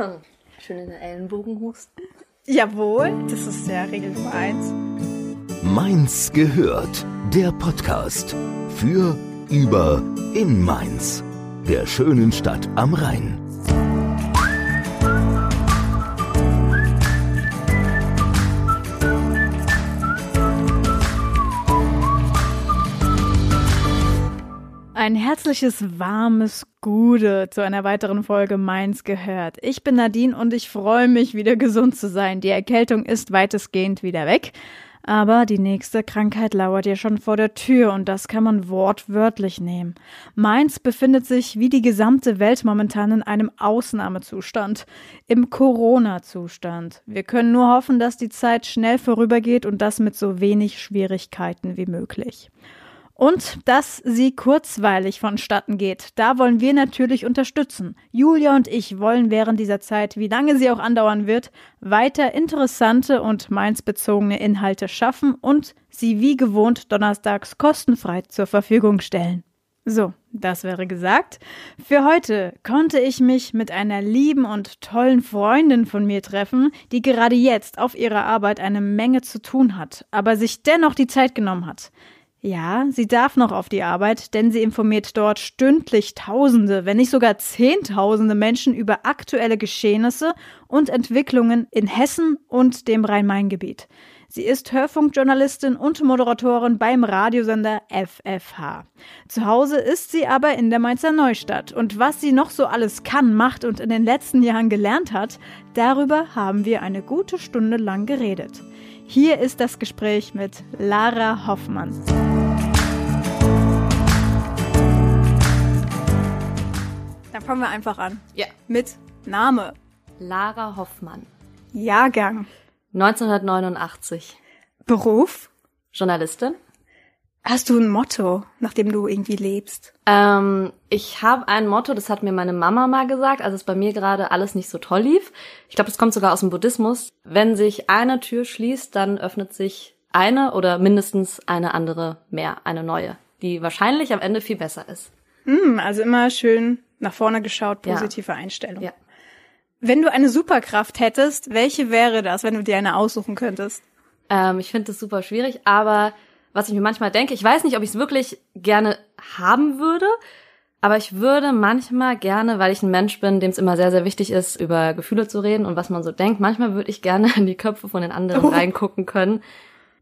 Schön in den Ellenbogen husten. Jawohl, das ist ja Regel Nummer eins. Mainz gehört. Der Podcast für, über, in Mainz. Der schönen Stadt am Rhein. Ein herzliches, warmes Gude zu einer weiteren Folge Mainz gehört. Ich bin Nadine und ich freue mich, wieder gesund zu sein. Die Erkältung ist weitestgehend wieder weg. Aber die nächste Krankheit lauert ja schon vor der Tür und das kann man wortwörtlich nehmen. Mainz befindet sich wie die gesamte Welt momentan in einem Ausnahmezustand, im Corona-Zustand. Wir können nur hoffen, dass die Zeit schnell vorübergeht und das mit so wenig Schwierigkeiten wie möglich. Und dass sie kurzweilig vonstatten geht. Da wollen wir natürlich unterstützen. Julia und ich wollen während dieser Zeit, wie lange sie auch andauern wird, weiter interessante und mainzbezogene Inhalte schaffen und sie wie gewohnt donnerstags kostenfrei zur Verfügung stellen. So, das wäre gesagt. Für heute konnte ich mich mit einer lieben und tollen Freundin von mir treffen, die gerade jetzt auf ihrer Arbeit eine Menge zu tun hat, aber sich dennoch die Zeit genommen hat. Ja, sie darf noch auf die Arbeit, denn sie informiert dort stündlich Tausende, wenn nicht sogar Zehntausende Menschen über aktuelle Geschehnisse und Entwicklungen in Hessen und dem Rhein-Main-Gebiet. Sie ist Hörfunkjournalistin und Moderatorin beim Radiosender FFH. Zu Hause ist sie aber in der Mainzer Neustadt. Und was sie noch so alles kann, macht und in den letzten Jahren gelernt hat, darüber haben wir eine gute Stunde lang geredet. Hier ist das Gespräch mit Lara Hoffmann. Dann fangen wir einfach an. Ja. Mit Name. Lara Hoffmann. Jahrgang. 1989. Beruf. Journalistin. Hast du ein Motto, nach dem du irgendwie lebst? Ähm, ich habe ein Motto, das hat mir meine Mama mal gesagt, als es bei mir gerade alles nicht so toll lief. Ich glaube, das kommt sogar aus dem Buddhismus. Wenn sich eine Tür schließt, dann öffnet sich eine oder mindestens eine andere mehr, eine neue, die wahrscheinlich am Ende viel besser ist. Hm, also immer schön nach vorne geschaut, positive ja. Einstellung. Ja. Wenn du eine Superkraft hättest, welche wäre das, wenn du dir eine aussuchen könntest? Ähm, ich finde das super schwierig, aber was ich mir manchmal denke, ich weiß nicht, ob ich es wirklich gerne haben würde, aber ich würde manchmal gerne, weil ich ein Mensch bin, dem es immer sehr, sehr wichtig ist, über Gefühle zu reden und was man so denkt, manchmal würde ich gerne in die Köpfe von den anderen oh. reingucken können.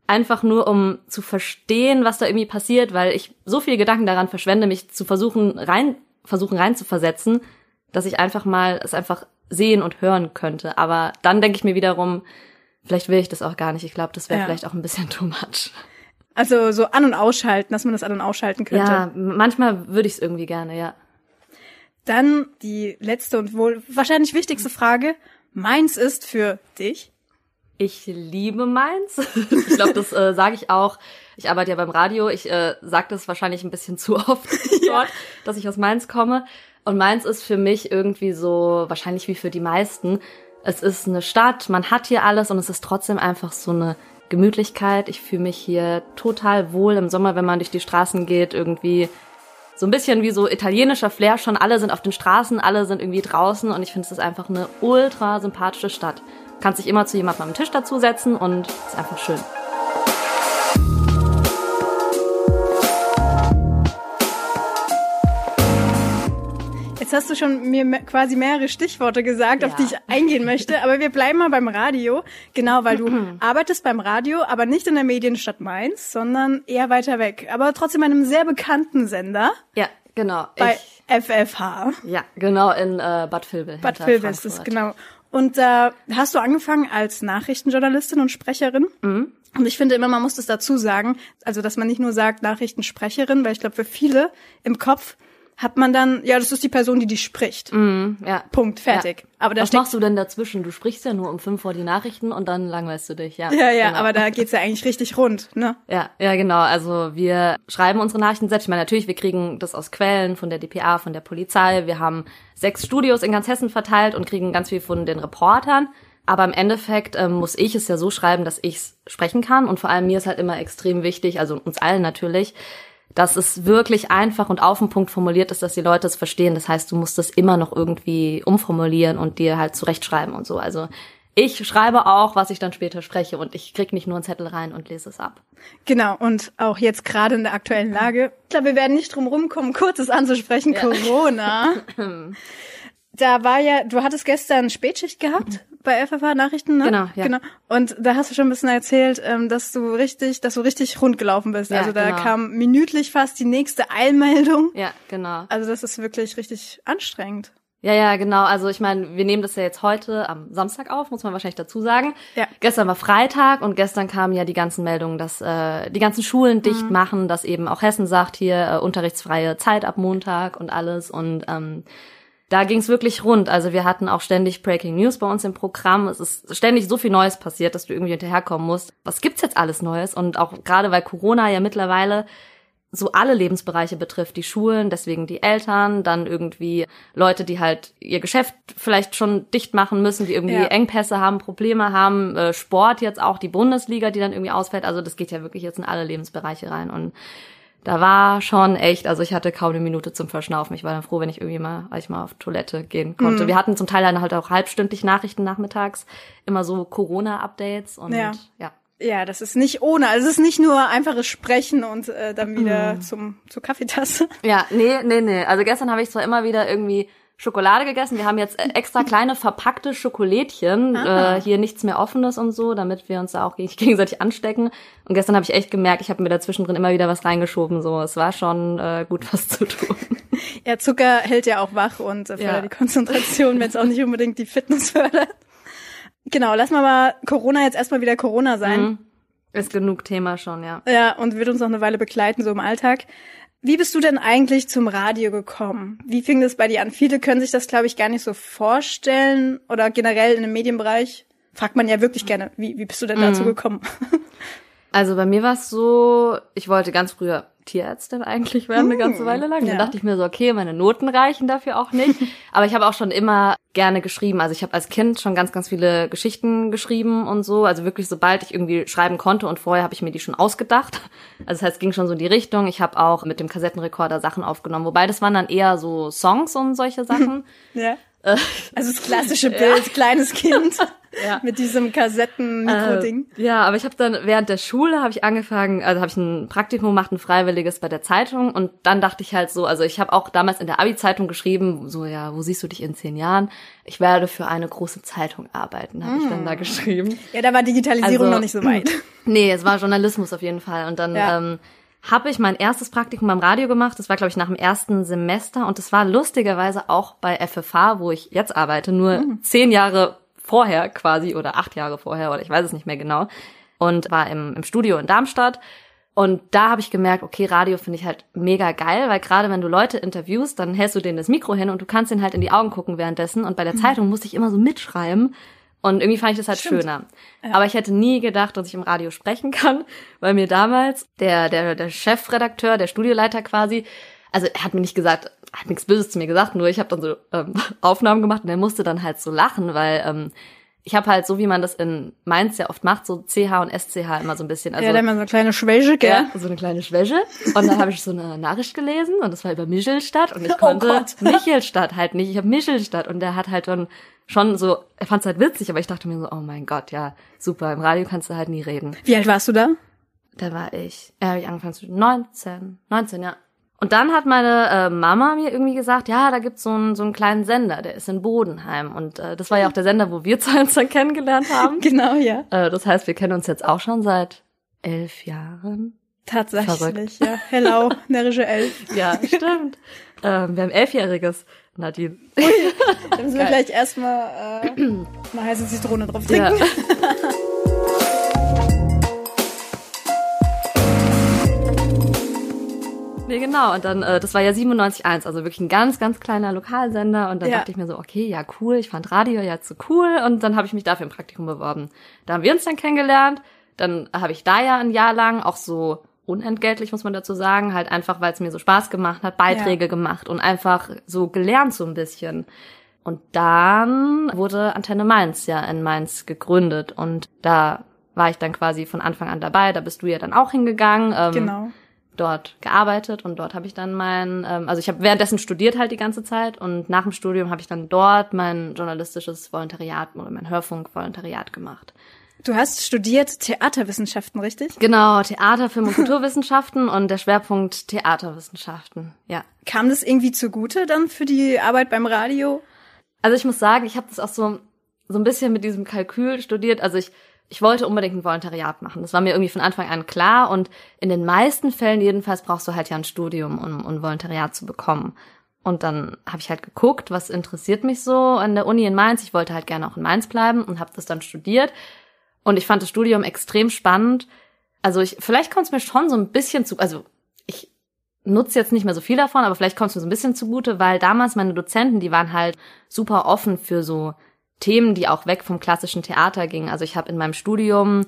Einfach nur, um zu verstehen, was da irgendwie passiert, weil ich so viele Gedanken daran verschwende, mich zu versuchen, rein, versuchen reinzuversetzen, dass ich einfach mal es einfach sehen und hören könnte. Aber dann denke ich mir wiederum, vielleicht will ich das auch gar nicht. Ich glaube, das wäre ja. vielleicht auch ein bisschen too much. Also so an- und ausschalten, dass man das an- und ausschalten könnte. Ja, manchmal würde ich es irgendwie gerne, ja. Dann die letzte und wohl wahrscheinlich wichtigste Frage. Meins ist für dich? Ich liebe Mainz. ich glaube, das äh, sage ich auch. Ich arbeite ja beim Radio. Ich äh, sage das wahrscheinlich ein bisschen zu oft ja. dort, dass ich aus Mainz komme. Und Mainz ist für mich irgendwie so, wahrscheinlich wie für die meisten, es ist eine Stadt, man hat hier alles und es ist trotzdem einfach so eine Gemütlichkeit. Ich fühle mich hier total wohl im Sommer, wenn man durch die Straßen geht, irgendwie so ein bisschen wie so italienischer Flair schon. Alle sind auf den Straßen, alle sind irgendwie draußen und ich finde, es ist einfach eine ultra sympathische Stadt. Kannst dich immer zu jemandem am Tisch dazusetzen und es ist einfach schön. Jetzt hast du schon mir quasi mehrere Stichworte gesagt, ja. auf die ich eingehen möchte, aber wir bleiben mal beim Radio. Genau, weil du arbeitest beim Radio, aber nicht in der Medienstadt Mainz, sondern eher weiter weg. Aber trotzdem einem sehr bekannten Sender. Ja, genau. Bei FFH. Ja, genau, in äh, Bad Vilbel. Bad Vilbel ist es, genau. Und da äh, hast du angefangen als Nachrichtenjournalistin und Sprecherin. Mhm. Und ich finde immer, man muss das dazu sagen, also dass man nicht nur sagt Nachrichtensprecherin, weil ich glaube, für viele im Kopf hat man dann, ja, das ist die Person, die die spricht. Mm, ja. Punkt, fertig. Ja. Aber da Was machst du denn dazwischen? Du sprichst ja nur um fünf vor die Nachrichten und dann langweilst du dich, ja. Ja, ja, genau. aber da geht's ja eigentlich richtig rund, ne? Ja, ja, genau. Also wir schreiben unsere Nachrichten selbst. Ich meine, natürlich, wir kriegen das aus Quellen von der DPA, von der Polizei. Wir haben sechs Studios in ganz Hessen verteilt und kriegen ganz viel von den Reportern. Aber im Endeffekt ähm, muss ich es ja so schreiben, dass ich's sprechen kann. Und vor allem mir ist halt immer extrem wichtig, also uns allen natürlich, dass es wirklich einfach und auf den Punkt formuliert ist, dass die Leute es verstehen. Das heißt, du musst es immer noch irgendwie umformulieren und dir halt zurechtschreiben und so. Also ich schreibe auch, was ich dann später spreche und ich krieg nicht nur einen Zettel rein und lese es ab. Genau, und auch jetzt gerade in der aktuellen Lage, ich glaube, wir werden nicht drum rumkommen, kurzes anzusprechen, ja. Corona. da war ja, du hattest gestern Spätschicht gehabt bei FFH Nachrichten, ne? Genau, ja. Genau. Und da hast du schon ein bisschen erzählt, ähm, dass du richtig, dass du richtig rund gelaufen bist. Ja, also da genau. kam minütlich fast die nächste Eilmeldung. Ja, genau. Also das ist wirklich richtig anstrengend. Ja, ja, genau. Also ich meine, wir nehmen das ja jetzt heute am Samstag auf, muss man wahrscheinlich dazu sagen. Ja. Gestern war Freitag und gestern kamen ja die ganzen Meldungen, dass äh, die ganzen Schulen dicht mhm. machen, dass eben auch Hessen sagt hier äh, unterrichtsfreie Zeit ab Montag und alles. Und ähm, da ging es wirklich rund. Also wir hatten auch ständig Breaking News bei uns im Programm. Es ist ständig so viel Neues passiert, dass du irgendwie hinterherkommen musst. Was gibt's jetzt alles Neues? Und auch gerade weil Corona ja mittlerweile so alle Lebensbereiche betrifft, die Schulen, deswegen die Eltern, dann irgendwie Leute, die halt ihr Geschäft vielleicht schon dicht machen müssen, die irgendwie ja. Engpässe haben, Probleme haben, äh, Sport jetzt auch, die Bundesliga, die dann irgendwie ausfällt. Also das geht ja wirklich jetzt in alle Lebensbereiche rein und da war schon echt, also ich hatte kaum eine Minute zum Verschnaufen. Ich war dann froh, wenn ich irgendwie mal, weil ich mal auf Toilette gehen konnte. Mhm. Wir hatten zum Teil dann halt auch halbstündlich Nachrichten nachmittags, immer so Corona-Updates und ja. ja. Ja, das ist nicht ohne. Also es ist nicht nur einfaches Sprechen und äh, dann wieder mm. zum zur Kaffeetasse. Ja, nee, nee, nee. Also gestern habe ich zwar immer wieder irgendwie Schokolade gegessen. Wir haben jetzt äh, extra kleine verpackte Schokolädchen, ah. äh, hier nichts mehr offenes und so, damit wir uns da auch gegenseitig anstecken. Und gestern habe ich echt gemerkt, ich habe mir da zwischendrin immer wieder was reingeschoben. So, es war schon äh, gut was zu tun. Ja, Zucker hält ja auch wach und fördert ja. die Konzentration, wenn es auch nicht unbedingt die Fitness fördert. Genau, lass mal mal Corona jetzt erstmal wieder Corona sein. Mhm. Ist genug Thema schon, ja. Ja, und wird uns noch eine Weile begleiten, so im Alltag. Wie bist du denn eigentlich zum Radio gekommen? Wie fing das bei dir an? Viele können sich das, glaube ich, gar nicht so vorstellen oder generell in dem Medienbereich fragt man ja wirklich gerne, wie, wie bist du denn dazu mhm. gekommen? Also bei mir war es so, ich wollte ganz früher Tierärztin eigentlich werden, eine ganze hm, Weile lang. Dann dachte ich mir so, okay, meine Noten reichen dafür auch nicht. Aber ich habe auch schon immer gerne geschrieben. Also ich habe als Kind schon ganz, ganz viele Geschichten geschrieben und so. Also wirklich, sobald ich irgendwie schreiben konnte und vorher habe ich mir die schon ausgedacht. Also das heißt, es ging schon so in die Richtung. Ich habe auch mit dem Kassettenrekorder Sachen aufgenommen. Wobei das waren dann eher so Songs und solche Sachen. ja. Also das klassische Bild, ja. kleines Kind ja. mit diesem Kassetten-Mikro-Ding. Äh, ja, aber ich habe dann während der Schule habe ich angefangen, also habe ich ein Praktikum gemacht, ein freiwilliges bei der Zeitung und dann dachte ich halt so, also ich habe auch damals in der Abi-Zeitung geschrieben, so ja, wo siehst du dich in zehn Jahren? Ich werde für eine große Zeitung arbeiten, habe mm. ich dann da hm. geschrieben. Ja, da war Digitalisierung also, noch nicht so weit. Nee, es war Journalismus auf jeden Fall und dann ja. ähm, habe ich mein erstes Praktikum beim Radio gemacht. Das war, glaube ich, nach dem ersten Semester. Und das war lustigerweise auch bei FFH, wo ich jetzt arbeite, nur mhm. zehn Jahre vorher quasi oder acht Jahre vorher oder ich weiß es nicht mehr genau. Und war im, im Studio in Darmstadt. Und da habe ich gemerkt, okay, Radio finde ich halt mega geil, weil gerade wenn du Leute interviewst, dann hältst du denen das Mikro hin und du kannst ihnen halt in die Augen gucken währenddessen. Und bei der mhm. Zeitung musste ich immer so mitschreiben. Und irgendwie fand ich das halt Stimmt. schöner. Ja. Aber ich hätte nie gedacht, dass ich im Radio sprechen kann, weil mir damals der, der, der Chefredakteur, der Studioleiter quasi, also er hat mir nicht gesagt, hat nichts Böses zu mir gesagt, nur ich habe dann so ähm, Aufnahmen gemacht und er musste dann halt so lachen, weil ähm, ich habe halt so, wie man das in Mainz ja oft macht, so CH und SCH immer so ein bisschen. Also, ja, da immer so eine kleine Schwäche, gell? Ja, so eine kleine Schwäche. Und dann habe ich so eine Nachricht gelesen und das war über Michelstadt und ich oh konnte oh Michelstadt halt nicht. Ich habe Michelstadt und der hat halt dann schon so, er fand es halt witzig, aber ich dachte mir so, oh mein Gott, ja, super, im Radio kannst du halt nie reden. Wie alt warst du da? Da war ich, äh, habe ich angefangen zu 19, 19, ja. Und dann hat meine äh, Mama mir irgendwie gesagt, ja, da gibt's so einen, so einen kleinen Sender, der ist in Bodenheim. Und äh, das war ja auch der Sender, wo wir zwei uns dann kennengelernt haben. genau, ja. Äh, das heißt, wir kennen uns jetzt auch schon seit elf Jahren. Tatsächlich, Verrückt. ja. Hello, närrische elf. ja, stimmt. ähm, wir haben elfjähriges, Nadine. Ui, dann müssen wir gleich erstmal äh, mal heiße Zitrone drauf trinken. Ja. Nee, genau. Und dann, äh, das war ja 97.1, also wirklich ein ganz, ganz kleiner Lokalsender. Und dann ja. dachte ich mir so, okay, ja, cool, ich fand Radio ja zu cool. Und dann habe ich mich dafür im Praktikum beworben. Da haben wir uns dann kennengelernt. Dann habe ich da ja ein Jahr lang auch so unentgeltlich, muss man dazu sagen, halt einfach, weil es mir so Spaß gemacht hat, Beiträge ja. gemacht und einfach so gelernt so ein bisschen. Und dann wurde Antenne Mainz ja in Mainz gegründet und da war ich dann quasi von Anfang an dabei. Da bist du ja dann auch hingegangen. Ähm, genau dort gearbeitet und dort habe ich dann mein, ähm, also ich habe währenddessen studiert halt die ganze Zeit und nach dem Studium habe ich dann dort mein journalistisches Volontariat oder mein Hörfunkvolontariat gemacht. Du hast studiert Theaterwissenschaften, richtig? Genau, Theater, Film und Kulturwissenschaften und der Schwerpunkt Theaterwissenschaften, ja. Kam das irgendwie zugute dann für die Arbeit beim Radio? Also ich muss sagen, ich habe das auch so so ein bisschen mit diesem Kalkül studiert. Also ich ich wollte unbedingt ein Volontariat machen. Das war mir irgendwie von Anfang an klar und in den meisten Fällen jedenfalls brauchst du halt ja ein Studium, um, um ein Volontariat zu bekommen. Und dann habe ich halt geguckt, was interessiert mich so an der Uni in Mainz. Ich wollte halt gerne auch in Mainz bleiben und habe das dann studiert. Und ich fand das Studium extrem spannend. Also ich, vielleicht kommt es mir schon so ein bisschen zu, also ich nutze jetzt nicht mehr so viel davon, aber vielleicht kommt es mir so ein bisschen zugute, weil damals meine Dozenten, die waren halt super offen für so Themen, die auch weg vom klassischen Theater gingen. Also ich habe in meinem Studium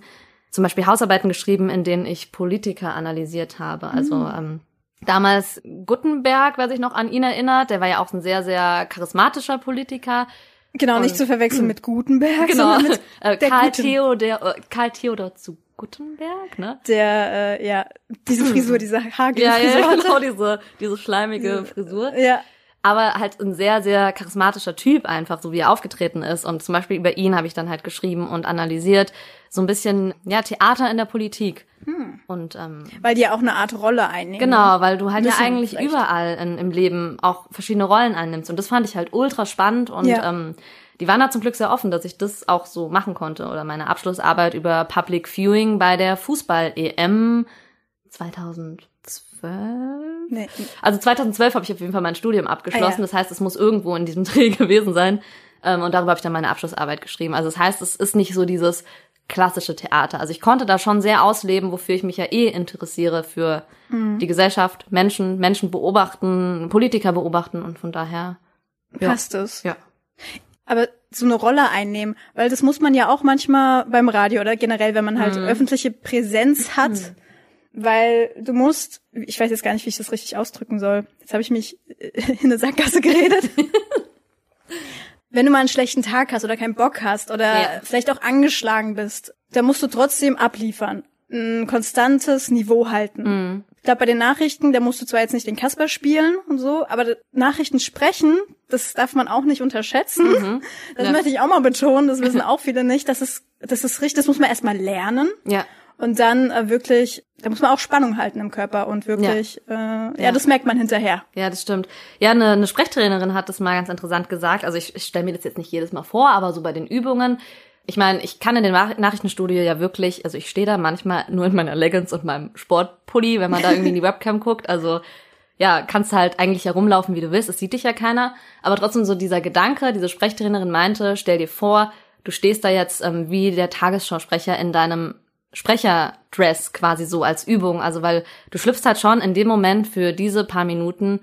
zum Beispiel Hausarbeiten geschrieben, in denen ich Politiker analysiert habe. Also mhm. ähm, damals Gutenberg, wer sich noch an ihn erinnert, der war ja auch ein sehr, sehr charismatischer Politiker. Genau, und, nicht zu verwechseln mit Gutenberg, genau. sondern mit äh, Karl, Theodor, äh, Karl Theodor zu Gutenberg, ne? Der, äh, ja, diese Frisur, diese haarige ja, Frisur. Ja, genau, diese, diese schleimige Frisur. Ja aber halt ein sehr, sehr charismatischer Typ einfach, so wie er aufgetreten ist. Und zum Beispiel über ihn habe ich dann halt geschrieben und analysiert, so ein bisschen, ja, Theater in der Politik. Hm. Und, ähm, weil die ja auch eine Art Rolle einnehmen. Genau, weil du halt ja eigentlich vielleicht. überall in, im Leben auch verschiedene Rollen einnimmst. Und das fand ich halt ultra spannend und ja. ähm, die waren da zum Glück sehr offen, dass ich das auch so machen konnte. Oder meine Abschlussarbeit über Public Viewing bei der Fußball-EM 2000 2012? Nee. Also 2012 habe ich auf jeden Fall mein Studium abgeschlossen. Ah, ja. Das heißt, es muss irgendwo in diesem Dreh gewesen sein. Ähm, und darüber habe ich dann meine Abschlussarbeit geschrieben. Also das heißt, es ist nicht so dieses klassische Theater. Also ich konnte da schon sehr ausleben, wofür ich mich ja eh interessiere für mhm. die Gesellschaft, Menschen, Menschen beobachten, Politiker beobachten und von daher ja. passt es. Ja. Aber so eine Rolle einnehmen, weil das muss man ja auch manchmal beim Radio oder generell, wenn man halt mhm. öffentliche Präsenz hat, mhm weil du musst, ich weiß jetzt gar nicht, wie ich das richtig ausdrücken soll. Jetzt habe ich mich in eine Sackgasse geredet. Wenn du mal einen schlechten Tag hast oder keinen Bock hast oder ja. vielleicht auch angeschlagen bist, dann musst du trotzdem abliefern, ein konstantes Niveau halten. Mhm. Ich glaube, bei den Nachrichten, da musst du zwar jetzt nicht den Kasper spielen und so, aber Nachrichten sprechen, das darf man auch nicht unterschätzen. Mhm. Das ja. möchte ich auch mal betonen, das wissen auch viele nicht. Das ist, das ist richtig, das muss man erstmal lernen. Ja. Und dann äh, wirklich, da muss man auch Spannung halten im Körper und wirklich, ja. Äh, ja, ja, das merkt man hinterher. Ja, das stimmt. Ja, eine, eine Sprechtrainerin hat das mal ganz interessant gesagt. Also ich, ich stelle mir das jetzt nicht jedes Mal vor, aber so bei den Übungen. Ich meine, ich kann in dem Nachrichtenstudio ja wirklich, also ich stehe da manchmal nur in meiner Leggings und meinem Sportpulli, wenn man da irgendwie in die Webcam guckt. Also ja, kannst halt eigentlich herumlaufen, wie du willst. Es sieht dich ja keiner. Aber trotzdem so dieser Gedanke, diese Sprechtrainerin meinte, stell dir vor, du stehst da jetzt ähm, wie der Tagesschausprecher in deinem Sprecherdress quasi so als Übung. Also weil du schlüpfst halt schon in dem Moment für diese paar Minuten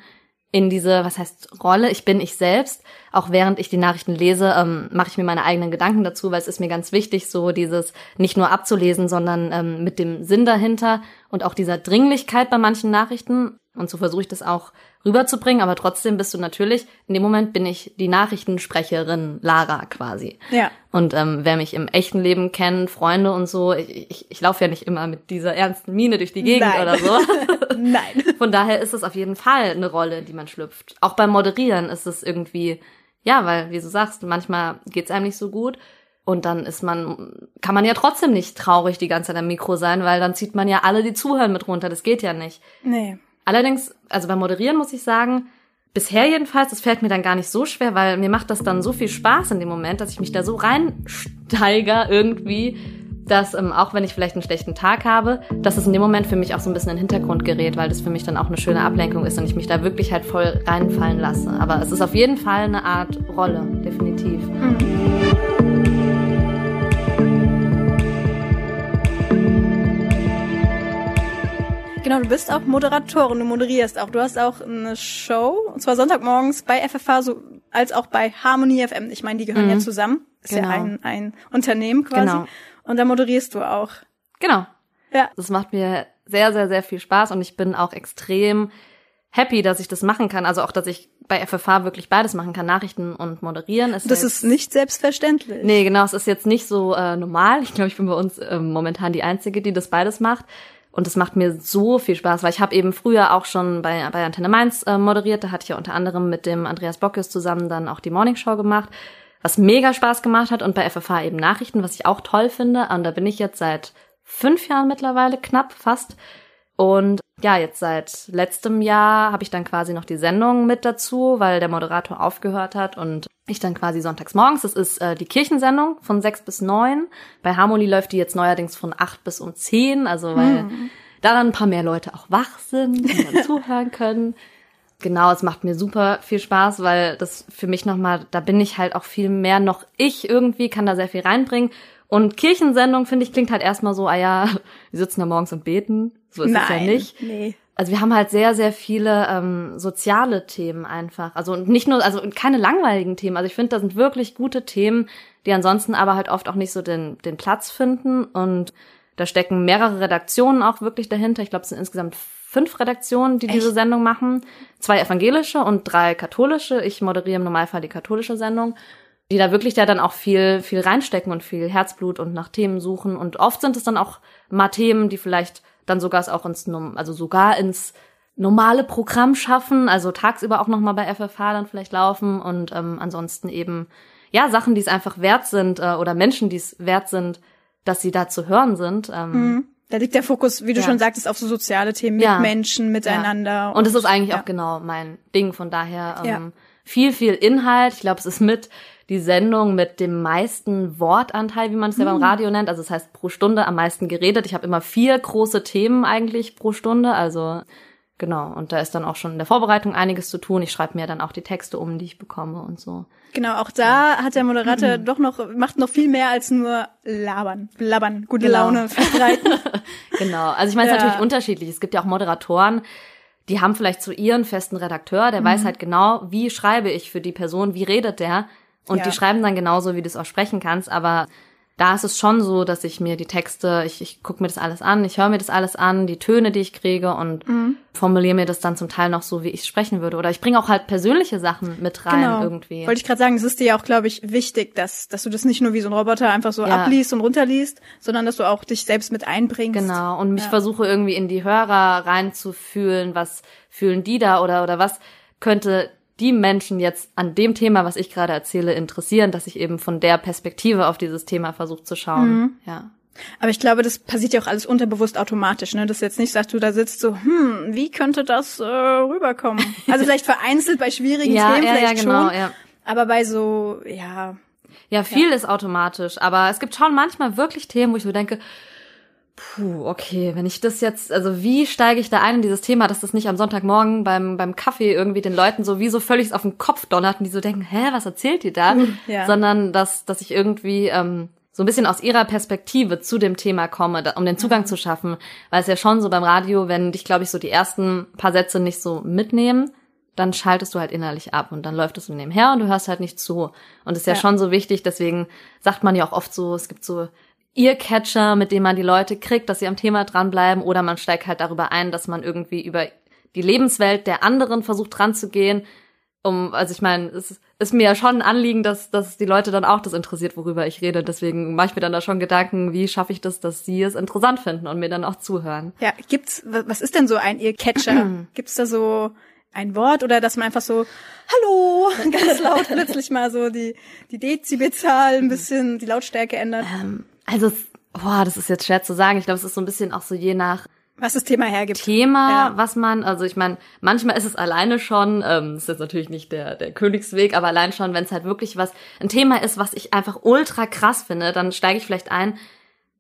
in diese, was heißt Rolle, ich bin ich selbst. Auch während ich die Nachrichten lese, ähm, mache ich mir meine eigenen Gedanken dazu, weil es ist mir ganz wichtig, so dieses nicht nur abzulesen, sondern ähm, mit dem Sinn dahinter und auch dieser Dringlichkeit bei manchen Nachrichten. Und so versuche ich das auch rüberzubringen, aber trotzdem bist du natürlich, in dem Moment bin ich die Nachrichtensprecherin Lara quasi. Ja. Und ähm, wer mich im echten Leben kennt, Freunde und so, ich, ich, ich laufe ja nicht immer mit dieser ernsten Miene durch die Gegend Nein. oder so. Nein. Von daher ist es auf jeden Fall eine Rolle, die man schlüpft. Auch beim Moderieren ist es irgendwie, ja, weil, wie du sagst, manchmal geht's einem nicht so gut. Und dann ist man, kann man ja trotzdem nicht traurig die ganze Zeit am Mikro sein, weil dann zieht man ja alle, die zuhören, mit runter. Das geht ja nicht. Nee. Allerdings, also beim Moderieren muss ich sagen, bisher jedenfalls, das fällt mir dann gar nicht so schwer, weil mir macht das dann so viel Spaß in dem Moment, dass ich mich da so reinsteiger irgendwie, dass ähm, auch wenn ich vielleicht einen schlechten Tag habe, dass es in dem Moment für mich auch so ein bisschen in den Hintergrund gerät, weil das für mich dann auch eine schöne Ablenkung ist und ich mich da wirklich halt voll reinfallen lasse. Aber es ist auf jeden Fall eine Art Rolle, definitiv. Genau, du bist auch Moderatorin, du moderierst auch. Du hast auch eine Show, und zwar Sonntagmorgens bei FFH so, als auch bei Harmony FM. Ich meine, die gehören mhm. ja zusammen. Ist genau. ja ein, ein Unternehmen quasi. Genau. Und da moderierst du auch. Genau. Ja. Das macht mir sehr, sehr, sehr viel Spaß und ich bin auch extrem happy, dass ich das machen kann. Also auch, dass ich bei FFH wirklich beides machen kann, Nachrichten und moderieren. Ist das ist nicht selbstverständlich. Nee, genau, es ist jetzt nicht so äh, normal. Ich glaube, ich bin bei uns äh, momentan die Einzige, die das beides macht. Und es macht mir so viel Spaß, weil ich habe eben früher auch schon bei, bei Antenne Mainz äh, moderiert. Da hatte ich ja unter anderem mit dem Andreas Bockes zusammen dann auch die Morningshow gemacht, was mega Spaß gemacht hat. Und bei FFH eben Nachrichten, was ich auch toll finde. Und da bin ich jetzt seit fünf Jahren mittlerweile, knapp fast. Und ja, jetzt seit letztem Jahr habe ich dann quasi noch die Sendung mit dazu, weil der Moderator aufgehört hat und ich dann quasi sonntags morgens. Das ist äh, die Kirchensendung von sechs bis neun. Bei Harmony läuft die jetzt neuerdings von acht bis um zehn, also weil hm. da dann ein paar mehr Leute auch wach sind und dann zuhören können. Genau, es macht mir super viel Spaß, weil das für mich nochmal, da bin ich halt auch viel mehr noch ich irgendwie, kann da sehr viel reinbringen. Und Kirchensendung, finde ich, klingt halt erstmal so, ah ja, wir sitzen da morgens und beten. So ist Nein, es ja nicht. Nee. Also wir haben halt sehr, sehr viele ähm, soziale Themen einfach. Also nicht nur, also keine langweiligen Themen. Also ich finde, da sind wirklich gute Themen, die ansonsten aber halt oft auch nicht so den, den Platz finden. Und da stecken mehrere Redaktionen auch wirklich dahinter. Ich glaube, es sind insgesamt fünf Redaktionen, die Echt? diese Sendung machen. Zwei evangelische und drei katholische. Ich moderiere im Normalfall die katholische Sendung die da wirklich da dann auch viel, viel reinstecken und viel Herzblut und nach Themen suchen. Und oft sind es dann auch mal Themen, die vielleicht dann sogar es auch ins, also sogar ins normale Programm schaffen, also tagsüber auch nochmal bei FFH dann vielleicht laufen und ähm, ansonsten eben, ja, Sachen, die es einfach wert sind äh, oder Menschen, die es wert sind, dass sie da zu hören sind. Ähm, Mhm. Da liegt der Fokus, wie du Ja. schon sagtest, auf so soziale Themen mit Ja. Menschen, miteinander. Ja. Und es ist eigentlich auch genau mein Ding. Von daher ähm, viel, viel Inhalt. Ich glaube, es ist mit die Sendung mit dem meisten Wortanteil, wie man es ja Mhm. beim Radio nennt. Also das heißt pro Stunde am meisten geredet. Ich habe immer vier große Themen eigentlich pro Stunde. Also genau. Und da ist dann auch schon in der Vorbereitung einiges zu tun. Ich schreibe mir dann auch die Texte um, die ich bekomme und so. Genau, auch da hat der Mhm. Moderator doch noch, macht noch viel mehr als nur labern, blabbern, gute Genau. Laune verbreiten. Genau. Also ich meine, es ist natürlich unterschiedlich. Es gibt ja auch Moderatoren, die haben vielleicht so ihren festen Redakteur, der Mhm. weiß halt genau, wie schreibe ich für die Person, wie redet der. Und Ja. die schreiben dann genauso, wie du es auch sprechen kannst. Aber da ist es schon so, dass ich mir die Texte, ich, ich gucke mir das alles an, ich höre mir das alles an, die Töne, die ich kriege und Mhm. formuliere mir das dann zum Teil noch so, wie ich sprechen würde. Oder ich bringe auch halt persönliche Sachen mit rein genau. irgendwie. Wollte ich gerade sagen, es ist dir ja auch, glaube ich, wichtig, dass, dass du das nicht nur wie so ein Roboter einfach so Ja. abliest und runterliest, sondern dass du auch dich selbst mit einbringst. Genau, und mich Ja. versuche irgendwie in die Hörer reinzufühlen, was fühlen die da oder, oder was könnte die Menschen jetzt an dem Thema, was ich gerade erzähle, interessieren, dass ich eben von der Perspektive auf dieses Thema versuche zu schauen. Mhm. Ja. Aber ich glaube, das passiert ja auch alles unterbewusst automatisch, ne? Dass jetzt nicht sagst, du da sitzt so, hm, wie könnte das äh, rüberkommen? Also vielleicht vereinzelt bei schwierigen Ja, Themen ja, ja, vielleicht genau, schon, ja. aber bei so, ja, Ja, viel ist automatisch, aber es gibt schon manchmal wirklich Themen, wo ich so denke, puh, okay, wenn ich das jetzt, also wie steige ich da ein in dieses Thema, dass das nicht am Sonntagmorgen beim, beim Kaffee irgendwie den Leuten so wie so völlig auf den Kopf donnert und die so denken, hä, was erzählt die da? Ja. Sondern dass, dass ich irgendwie ähm, so ein bisschen aus ihrer Perspektive zu dem Thema komme, da, um den Zugang zu schaffen. Weil es ja schon so beim Radio, wenn dich, glaube ich, so die ersten paar Sätze nicht so mitnehmen, dann schaltest du halt innerlich ab und dann läuft es nebenher und du hörst halt nicht zu. Und das ist ja, Ja. schon so wichtig, deswegen sagt man ja auch oft so, es gibt so Earcatcher, mit denen man die Leute kriegt, dass sie am Thema dranbleiben oder man steigt halt darüber ein, dass man irgendwie über die Lebenswelt der anderen versucht dran zu gehen. Um, also ich meine, es ist- mir ja schon ein Anliegen, dass, dass die Leute dann auch das interessiert, worüber ich rede. Deswegen mache ich mir dann da schon Gedanken, wie schaffe ich das, dass sie es interessant finden und mir dann auch zuhören. ja, gibt's, wa- was ist denn so ein Earcatcher? gibt's da so ein Wort oder dass man einfach so, hallo, ganz laut plötzlich mal so die, die Dezibelzahl ein bisschen, die Lautstärke ändert, Also, boah, das ist jetzt schwer zu sagen. Ich glaube, es ist so ein bisschen auch so je nach was das Thema hergibt. Thema, Ja. was man, also ich meine, manchmal ist es alleine schon, ähm, ist jetzt natürlich nicht der, der Königsweg, aber allein schon, wenn es halt wirklich was, ein Thema ist, was ich einfach ultra krass finde, dann steige ich vielleicht ein,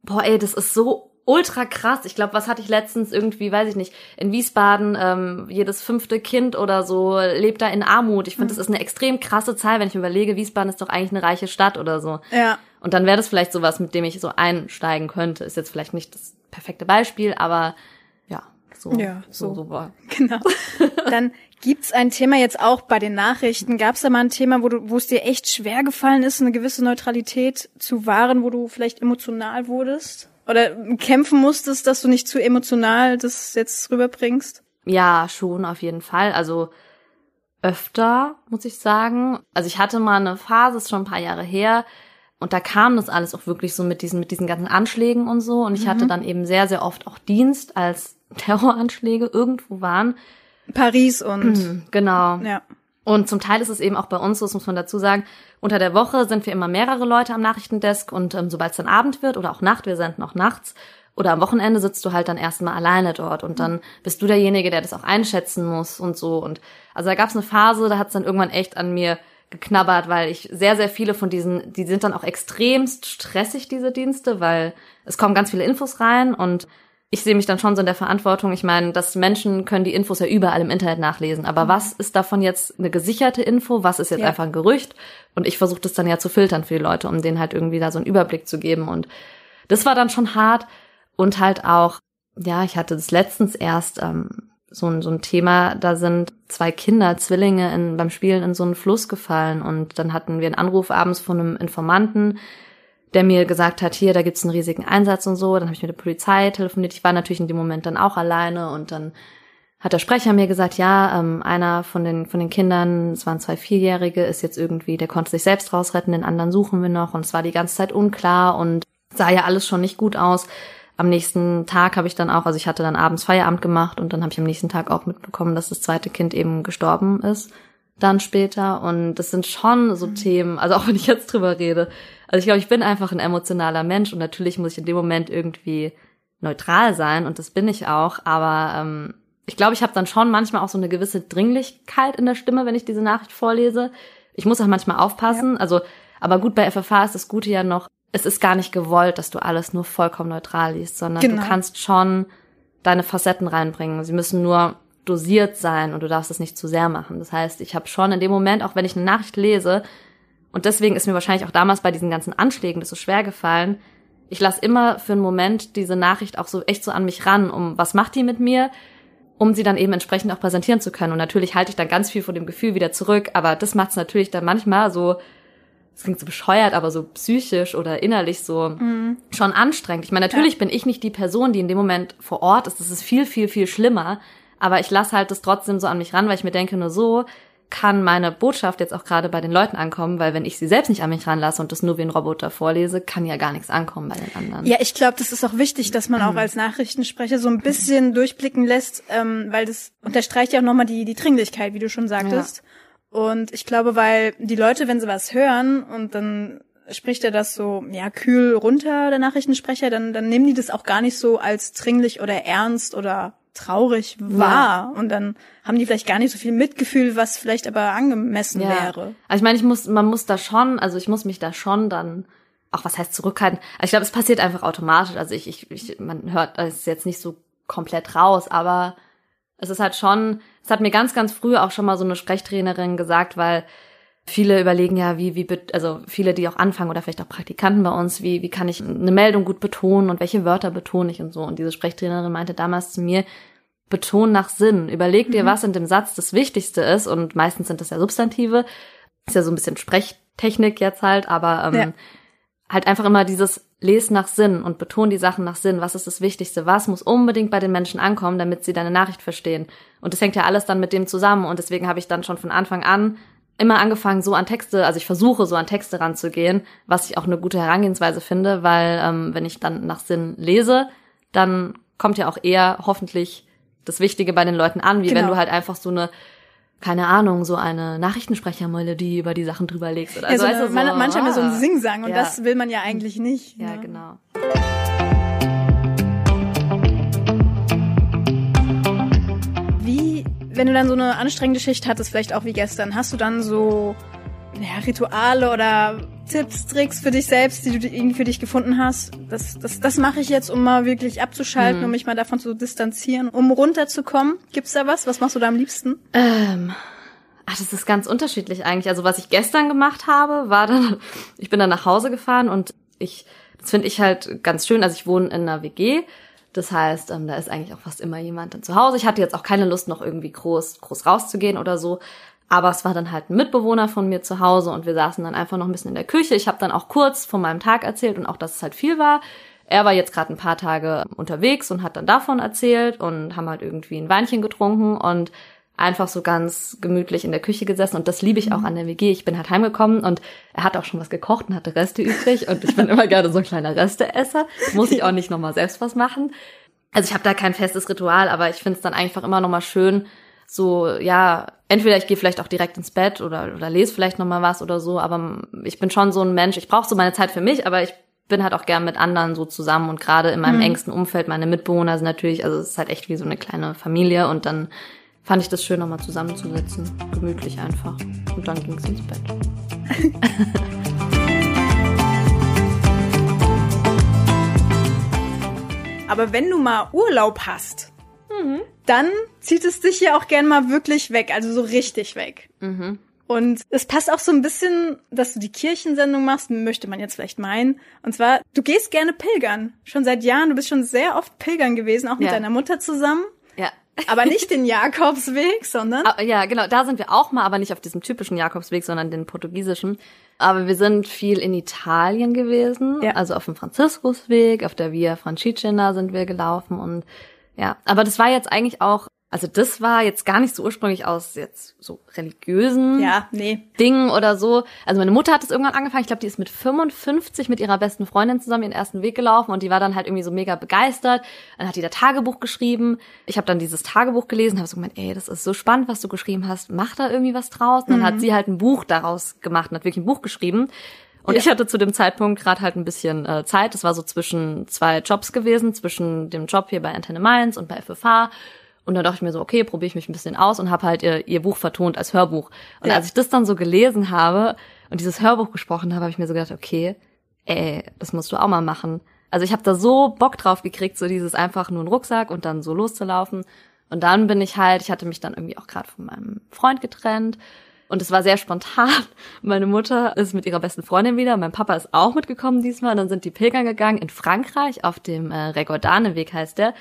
boah ey, das ist so ultra krass. Ich glaube, was hatte ich letztens irgendwie, weiß ich nicht, in Wiesbaden, ähm, jedes fünfte Kind oder so lebt da in Armut. Ich finde, das ist eine extrem krasse Zahl, wenn ich mir überlege, Wiesbaden ist doch eigentlich eine reiche Stadt oder so. Ja. Und dann wäre das vielleicht sowas, mit dem ich so einsteigen könnte. Ist jetzt vielleicht nicht das perfekte Beispiel, aber ja, so, Ja, so, so. war. Genau. Dann gibt's ein Thema jetzt auch bei den Nachrichten. Gab's da mal ein Thema, wo du, wo es dir echt schwer gefallen ist, eine gewisse Neutralität zu wahren, wo du vielleicht emotional wurdest? Oder kämpfen musstest, dass du nicht zu emotional das jetzt rüberbringst? Ja, schon auf jeden Fall. Also öfter, muss ich sagen. Also ich hatte mal eine Phase, ist schon ein paar Jahre her, Und da kam das alles auch wirklich so mit diesen, mit diesen ganzen Anschlägen und so. Und ich mhm. hatte dann eben sehr, sehr oft auch Dienst, als Terroranschläge irgendwo waren. Paris und. genau. Ja. Und zum Teil ist es eben auch bei uns so, das muss man dazu sagen, unter der Woche sind wir immer mehrere Leute am Nachrichtendesk und ähm, sobald es dann Abend wird oder auch Nacht, wir senden auch nachts, oder am Wochenende sitzt du halt dann erstmal alleine dort und dann bist du derjenige, der das auch einschätzen muss und so. Und also da gab es eine Phase, da hat es dann irgendwann echt an mir geknabbert, weil ich sehr, sehr viele von diesen, die sind dann auch extremst stressig, diese Dienste, weil es kommen ganz viele Infos rein und ich sehe mich dann schon so in der Verantwortung. Ich meine, dass Menschen können die Infos ja überall im Internet nachlesen. Aber mhm. was ist davon jetzt eine gesicherte Info? Was ist jetzt ja. einfach ein Gerücht? Und ich versuche das dann ja zu filtern für die Leute, um denen halt irgendwie da so einen Überblick zu geben. Und das war dann schon hart. Und halt auch, ja, ich hatte das letztens erst ähm, so, ein so ein Thema, da sind zwei Kinder, Zwillinge in, beim Spielen in so einen Fluss gefallen. Und dann hatten wir einen Anruf abends von einem Informanten, der mir gesagt hat, hier, da gibt's einen riesigen Einsatz und so. Dann habe ich mit der Polizei telefoniert. Ich war natürlich in dem Moment dann auch alleine und dann hat der Sprecher mir gesagt, ja, ähm, einer von den von den Kindern, es waren zwei Vierjährige, ist jetzt irgendwie, der konnte sich selbst rausretten, den anderen suchen wir noch und es war die ganze Zeit unklar und sah ja alles schon nicht gut aus. Am nächsten Tag habe ich dann auch, also ich hatte dann abends Feierabend gemacht und dann habe ich am nächsten Tag auch mitbekommen, dass das zweite Kind eben gestorben ist dann später und das sind schon so mhm. Themen, also auch wenn ich jetzt drüber rede, also ich glaube, ich bin einfach ein emotionaler Mensch und natürlich muss ich in dem Moment irgendwie neutral sein und das bin ich auch, aber ähm, ich glaube, ich habe dann schon manchmal auch so eine gewisse Dringlichkeit in der Stimme, wenn ich diese Nachricht vorlese. Ich muss auch manchmal aufpassen, ja. also aber gut bei FFH ist das Gute ja noch, es ist gar nicht gewollt, dass du alles nur vollkommen neutral liest, sondern genau. du kannst schon deine Facetten reinbringen. Sie müssen nur dosiert sein und du darfst es nicht zu sehr machen. Das heißt, ich habe schon in dem Moment, auch wenn ich eine Nachricht lese, und deswegen ist mir wahrscheinlich auch damals bei diesen ganzen Anschlägen das so schwer gefallen. Ich lasse immer für einen Moment diese Nachricht auch so echt so an mich ran, um was macht die mit mir, um sie dann eben entsprechend auch präsentieren zu können. Und natürlich halte ich dann ganz viel von dem Gefühl wieder zurück, aber das macht es natürlich dann manchmal so, es klingt so bescheuert, aber so psychisch oder innerlich so mhm. schon anstrengend. Ich meine, natürlich ja. bin ich nicht die Person, die in dem Moment vor Ort ist. Das ist viel, viel, viel schlimmer. Aber ich lasse halt das trotzdem so an mich ran, weil ich mir denke, nur so kann meine Botschaft jetzt auch gerade bei den Leuten ankommen, weil wenn ich sie selbst nicht an mich ranlasse und das nur wie ein Roboter vorlese, kann ja gar nichts ankommen bei den anderen. Ja, ich glaube, das ist auch wichtig, dass man auch mhm. als Nachrichtensprecher so ein bisschen durchblicken lässt, ähm, weil das unterstreicht ja auch nochmal die, die Dringlichkeit, wie du schon sagtest. Ja. Und ich glaube, weil die Leute, wenn sie was hören und dann spricht er das so, ja, kühl runter, der Nachrichtensprecher, dann, dann nehmen die das auch gar nicht so als dringlich oder ernst oder traurig war. Ja. Und dann haben die vielleicht gar nicht so viel Mitgefühl, was vielleicht aber angemessen ja. wäre. Also ich meine, ich muss, man muss da schon, also ich muss mich da schon dann auch was heißt zurückhalten. Also ich glaube, es passiert einfach automatisch. Also ich, ich, ich man hört es jetzt nicht so komplett raus, aber es ist halt schon, es hat mir ganz, ganz früh auch schon mal so eine Sprechtrainerin gesagt, weil viele überlegen ja, wie, wie, also viele, die auch anfangen oder vielleicht auch Praktikanten bei uns, wie, wie kann ich eine Meldung gut betonen und welche Wörter betone ich und so. Und diese Sprechtrainerin meinte damals zu mir, beton nach Sinn. Überleg dir, mhm. was in dem Satz das Wichtigste ist und meistens sind das ja Substantive. Ist ja so ein bisschen Sprechtechnik jetzt halt, aber ähm, ja. halt einfach immer dieses Les nach Sinn und beton die Sachen nach Sinn. Was ist das Wichtigste? Was muss unbedingt bei den Menschen ankommen, damit sie deine Nachricht verstehen? Und das hängt ja alles dann mit dem zusammen und deswegen habe ich dann schon von Anfang an immer angefangen, so an Texte, also ich versuche so an Texte ranzugehen, was ich auch eine gute Herangehensweise finde, weil ähm, wenn ich dann nach Sinn lese, dann kommt ja auch eher hoffentlich das Wichtige bei den Leuten an, wie genau. wenn du halt einfach so eine keine Ahnung, so eine Nachrichtensprechermelodie über die Sachen drüber legst. Oder ja, so, weißt du, so, man, manche ah, so ah. Singsang und ja. das will man ja eigentlich nicht. Ja, ne? genau. wenn du dann so eine anstrengende Schicht hattest, vielleicht auch wie gestern, hast du dann so ja, Rituale oder Tipps, Tricks für dich selbst, die du irgendwie für dich gefunden hast? Das, das, das mache ich jetzt, um mal wirklich abzuschalten, mhm. um mich mal davon zu distanzieren, um runterzukommen. Gibt's da was? Was machst du da am liebsten? Ähm. Ach, das ist ganz unterschiedlich eigentlich. Also was ich gestern gemacht habe, war dann, ich bin dann nach Hause gefahren und ich, das finde ich halt ganz schön. Also ich wohne in einer WG das heißt, ähm, da ist eigentlich auch fast immer jemand dann zu Hause. Ich hatte jetzt auch keine Lust, noch irgendwie groß, groß rauszugehen oder so. Aber es war dann halt ein Mitbewohner von mir zu Hause und wir saßen dann einfach noch ein bisschen in der Küche. Ich habe dann auch kurz von meinem Tag erzählt und auch, dass es halt viel war. Er war jetzt gerade ein paar Tage unterwegs und hat dann davon erzählt und haben halt irgendwie ein Weinchen getrunken und einfach so ganz gemütlich in der Küche gesessen und das liebe ich auch an der WG. Ich bin halt heimgekommen und er hat auch schon was gekocht und hatte Reste übrig und ich bin immer gerne so ein kleiner Resteesser. Muss ich auch nicht nochmal selbst was machen. Also ich habe da kein festes Ritual, aber ich finde es dann einfach immer nochmal schön, so, ja, entweder ich gehe vielleicht auch direkt ins Bett oder, oder lese vielleicht nochmal was oder so, aber ich bin schon so ein Mensch, ich brauche so meine Zeit für mich, aber ich bin halt auch gern mit anderen so zusammen und gerade in meinem mhm. engsten Umfeld, meine Mitbewohner sind natürlich, also es ist halt echt wie so eine kleine Familie und dann fand ich das schön, nochmal zusammenzusitzen. Gemütlich einfach. Und dann ging es ins Bett. Aber wenn du mal Urlaub hast, mhm. dann zieht es dich ja auch gern mal wirklich weg, also so richtig weg. Mhm. Und es passt auch so ein bisschen, dass du die Kirchensendung machst, möchte man jetzt vielleicht meinen. Und zwar, du gehst gerne pilgern. Schon seit Jahren. Du bist schon sehr oft pilgern gewesen, auch mit ja. deiner Mutter zusammen. Ja. Aber nicht den Jakobsweg, sondern. Ah, ja, genau. Da sind wir auch mal, aber nicht auf diesem typischen Jakobsweg, sondern den portugiesischen. Aber wir sind viel in Italien gewesen. Ja. Also auf dem Franziskusweg, auf der Via Francigena sind wir gelaufen und ja. Aber das war jetzt eigentlich auch also das war jetzt gar nicht so ursprünglich aus jetzt so religiösen ja, nee. Dingen oder so. Also meine Mutter hat es irgendwann angefangen. Ich glaube, die ist mit 55 mit ihrer besten Freundin zusammen ihren ersten Weg gelaufen und die war dann halt irgendwie so mega begeistert. Dann hat die da Tagebuch geschrieben. Ich habe dann dieses Tagebuch gelesen, habe so gemeint, ey, das ist so spannend, was du geschrieben hast. Mach da irgendwie was draus. Und dann mhm. hat sie halt ein Buch daraus gemacht und hat wirklich ein Buch geschrieben. Und ja. ich hatte zu dem Zeitpunkt gerade halt ein bisschen äh, Zeit. Das war so zwischen zwei Jobs gewesen, zwischen dem Job hier bei Antenne Mainz und bei FFH. Und dann dachte ich mir so, okay, probiere ich mich ein bisschen aus und habe halt ihr, ihr Buch vertont als Hörbuch. Und ja. als ich das dann so gelesen habe und dieses Hörbuch gesprochen habe, habe ich mir so gedacht, okay, ey, das musst du auch mal machen. Also ich habe da so Bock drauf gekriegt, so dieses einfach nur einen Rucksack und dann so loszulaufen. Und dann bin ich halt, ich hatte mich dann irgendwie auch gerade von meinem Freund getrennt und es war sehr spontan. Meine Mutter ist mit ihrer besten Freundin wieder, mein Papa ist auch mitgekommen diesmal. Und dann sind die Pilgern gegangen in Frankreich auf dem äh, Regordane-Weg heißt der.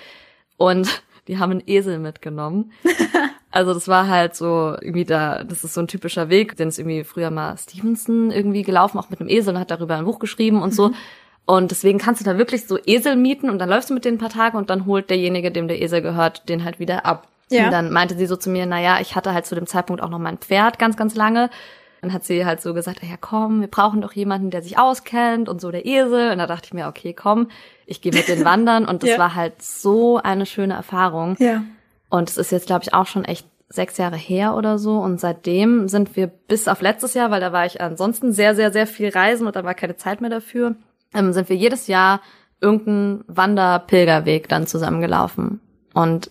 Und die haben einen Esel mitgenommen. also das war halt so irgendwie da, das ist so ein typischer Weg, den ist irgendwie früher mal Stevenson irgendwie gelaufen, auch mit einem Esel und hat darüber ein Buch geschrieben und so. Mhm. Und deswegen kannst du da wirklich so Esel mieten und dann läufst du mit denen ein paar Tage und dann holt derjenige, dem der Esel gehört, den halt wieder ab. Ja. Und dann meinte sie so zu mir, na ja, ich hatte halt zu dem Zeitpunkt auch noch mein Pferd ganz, ganz lange. Dann hat sie halt so gesagt, ja komm, wir brauchen doch jemanden, der sich auskennt und so der Esel. Und da dachte ich mir, okay, komm, ich gehe mit den wandern. Und das ja. war halt so eine schöne Erfahrung. Ja. Und es ist jetzt, glaube ich, auch schon echt sechs Jahre her oder so. Und seitdem sind wir bis auf letztes Jahr, weil da war ich ansonsten sehr, sehr, sehr viel reisen und da war keine Zeit mehr dafür, ähm, sind wir jedes Jahr irgendeinen Wanderpilgerweg dann zusammengelaufen. Und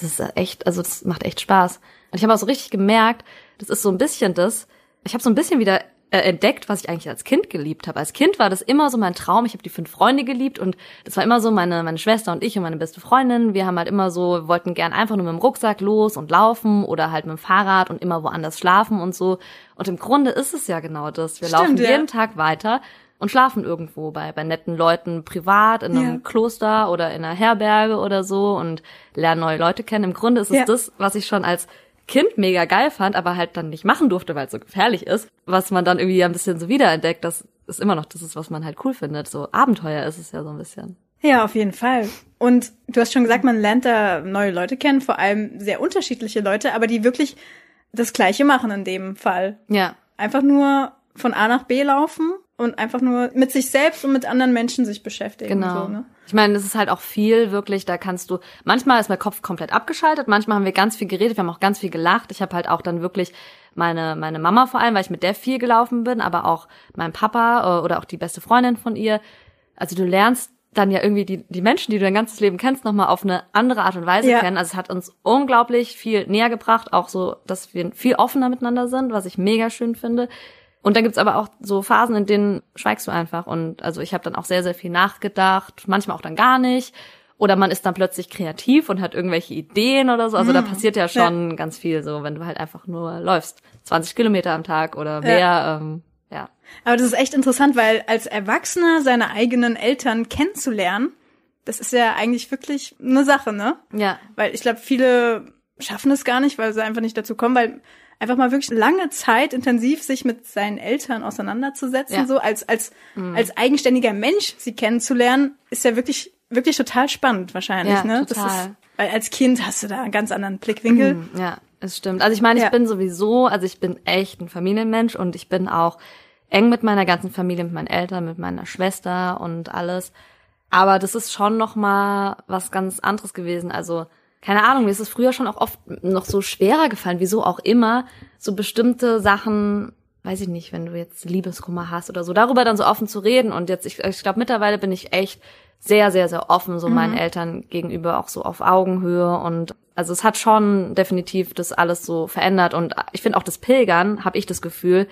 das ist echt, also das macht echt Spaß. Und ich habe auch so richtig gemerkt, das ist so ein bisschen das, ich habe so ein bisschen wieder äh, entdeckt, was ich eigentlich als Kind geliebt habe. Als Kind war das immer so mein Traum. Ich habe die fünf Freunde geliebt und das war immer so meine meine Schwester und ich und meine beste Freundin. Wir haben halt immer so wollten gern einfach nur mit dem Rucksack los und laufen oder halt mit dem Fahrrad und immer woanders schlafen und so. Und im Grunde ist es ja genau das. Wir Stimmt, laufen ja. jeden Tag weiter und schlafen irgendwo bei bei netten Leuten privat in einem ja. Kloster oder in einer Herberge oder so und lernen neue Leute kennen. Im Grunde ist es ja. das, was ich schon als Kind mega geil fand, aber halt dann nicht machen durfte, weil es so gefährlich ist, was man dann irgendwie ein bisschen so wiederentdeckt, das ist immer noch das ist, was man halt cool findet. So Abenteuer ist es ja so ein bisschen. Ja, auf jeden Fall. Und du hast schon gesagt, man lernt da neue Leute kennen, vor allem sehr unterschiedliche Leute, aber die wirklich das Gleiche machen in dem Fall. Ja. Einfach nur von A nach B laufen und einfach nur mit sich selbst und mit anderen Menschen sich beschäftigen. Genau. So, ne? Ich meine, das ist halt auch viel wirklich, da kannst du, manchmal ist mein Kopf komplett abgeschaltet, manchmal haben wir ganz viel geredet, wir haben auch ganz viel gelacht. Ich habe halt auch dann wirklich meine, meine Mama vor allem, weil ich mit der viel gelaufen bin, aber auch mein Papa äh, oder auch die beste Freundin von ihr. Also du lernst dann ja irgendwie die, die Menschen, die du dein ganzes Leben kennst, nochmal auf eine andere Art und Weise ja. kennen. Also es hat uns unglaublich viel näher gebracht, auch so, dass wir viel offener miteinander sind, was ich mega schön finde. Und dann gibt's aber auch so Phasen, in denen schweigst du einfach. Und also ich habe dann auch sehr, sehr viel nachgedacht, manchmal auch dann gar nicht. Oder man ist dann plötzlich kreativ und hat irgendwelche Ideen oder so. Also da hm. passiert ja schon ja. ganz viel so, wenn du halt einfach nur läufst. 20 Kilometer am Tag oder mehr. Ja. Ähm, ja. Aber das ist echt interessant, weil als Erwachsener seine eigenen Eltern kennenzulernen, das ist ja eigentlich wirklich eine Sache, ne? Ja. Weil ich glaube, viele schaffen es gar nicht, weil sie einfach nicht dazu kommen, weil einfach mal wirklich lange Zeit intensiv sich mit seinen Eltern auseinanderzusetzen, ja. so als als mhm. als eigenständiger Mensch sie kennenzulernen, ist ja wirklich wirklich total spannend wahrscheinlich, ja, ne? Total. Das ist, weil als Kind hast du da einen ganz anderen Blickwinkel. Mhm, ja. es stimmt. Also ich meine, ich Ja. bin sowieso, also ich bin echt ein Familienmensch und ich bin auch eng mit meiner ganzen Familie, mit meinen Eltern, mit meiner Schwester und alles. Aber das ist schon noch mal was ganz anderes gewesen. Also keine Ahnung, mir ist es früher schon auch oft noch so schwerer gefallen, wieso auch immer, so bestimmte Sachen, weiß ich nicht, wenn du jetzt Liebeskummer hast oder so, darüber dann so offen zu reden. Und jetzt, ich, ich glaube, mittlerweile bin ich echt sehr, sehr, sehr offen, so meinen Eltern gegenüber, auch so auf Augenhöhe. Und also es hat schon definitiv das alles so verändert. Und ich finde auch das Pilgern, habe ich das Gefühl,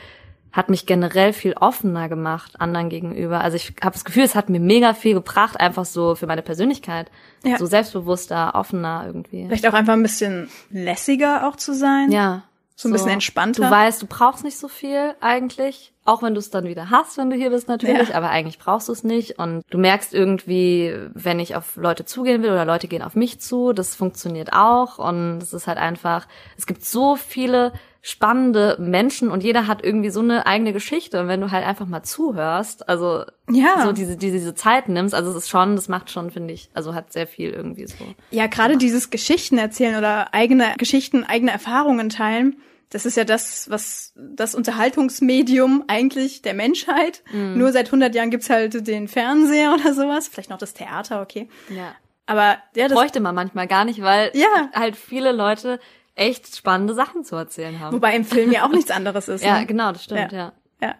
hat mich generell viel offener gemacht anderen gegenüber. Also ich habe das Gefühl, es hat mir mega viel gebracht, einfach so für meine Persönlichkeit. Ja. So selbstbewusster, offener irgendwie. Vielleicht auch einfach ein bisschen lässiger auch zu sein. Ja. So ein bisschen entspannter. Du weißt, du brauchst nicht so viel eigentlich. Auch wenn du es dann wieder hast, wenn du hier bist natürlich, Ja. aber eigentlich brauchst du es nicht. Und du merkst irgendwie, wenn ich auf Leute zugehen will oder Leute gehen auf mich zu, das funktioniert auch. Und es ist halt einfach, es gibt so viele spannende Menschen und jeder hat irgendwie so eine eigene Geschichte. Und wenn du halt einfach mal zuhörst, also Ja. so diese, diese, diese Zeit nimmst, also es ist schon, das macht schon, finde ich, also hat sehr viel irgendwie so. Ja, gerade dieses Geschichten erzählen oder eigene Geschichten, eigene Erfahrungen teilen, das ist ja das, was das Unterhaltungsmedium eigentlich der Menschheit. Mhm. Nur seit 100 Jahren gibt's halt den Fernseher oder sowas, vielleicht noch das Theater, okay. Ja. Aber ja, das, bräuchte man manchmal gar nicht, weil Ja. halt viele Leute echt spannende Sachen zu erzählen haben. wobei im Film ja auch nichts anderes ist. ja, ne? genau, das stimmt, Ja. ja. Ja.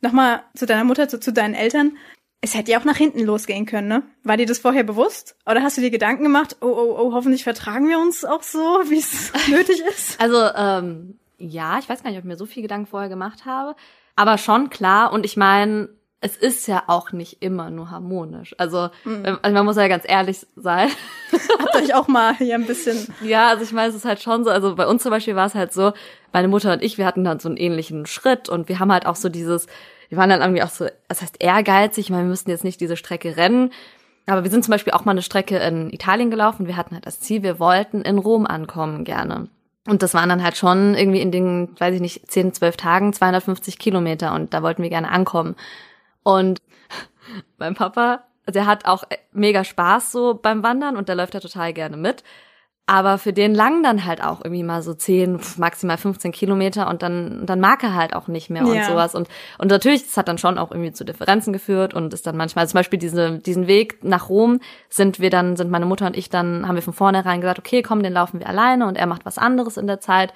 Nochmal zu deiner Mutter, zu, zu deinen Eltern. Es hätte ja auch nach hinten losgehen können, ne? War dir das vorher bewusst? Oder hast du dir Gedanken gemacht, oh, oh, oh, hoffentlich vertragen wir uns auch so, wie es nötig ist? Also, ähm, ja, ich weiß gar nicht, ob ich mir so viel Gedanken vorher gemacht habe. Aber schon klar. Und ich meine, es ist ja auch nicht immer nur harmonisch. Also, Mhm. also man muss ja ganz ehrlich sein. Habt euch auch mal hier ein bisschen Ja, also ich meine, es ist halt schon so, also bei uns zum Beispiel war es halt so, meine Mutter und ich, wir hatten dann so einen ähnlichen Schritt und wir haben halt auch so dieses, wir waren dann irgendwie auch so, das heißt ehrgeizig, ich meine, wir müssten jetzt nicht diese Strecke rennen, aber wir sind zum Beispiel auch mal eine Strecke in Italien gelaufen, wir hatten halt das Ziel, wir wollten in Rom ankommen gerne. Und das waren dann halt schon irgendwie in den, weiß ich nicht, 10, 12 Tagen 250 Kilometer und da wollten wir gerne ankommen. Und mein Papa, der hat auch mega Spaß so beim Wandern und der läuft da total gerne mit. Aber für den lang dann halt auch irgendwie mal so 10, pf, maximal 15 Kilometer und dann, dann mag er halt auch nicht mehr und Ja. sowas. Und, und natürlich, das hat dann schon auch irgendwie zu Differenzen geführt und ist dann manchmal, zum Beispiel diese, diesen Weg nach Rom sind wir dann, sind meine Mutter und ich dann, haben wir von vornherein gesagt, okay, komm, den laufen wir alleine und er macht was anderes in der Zeit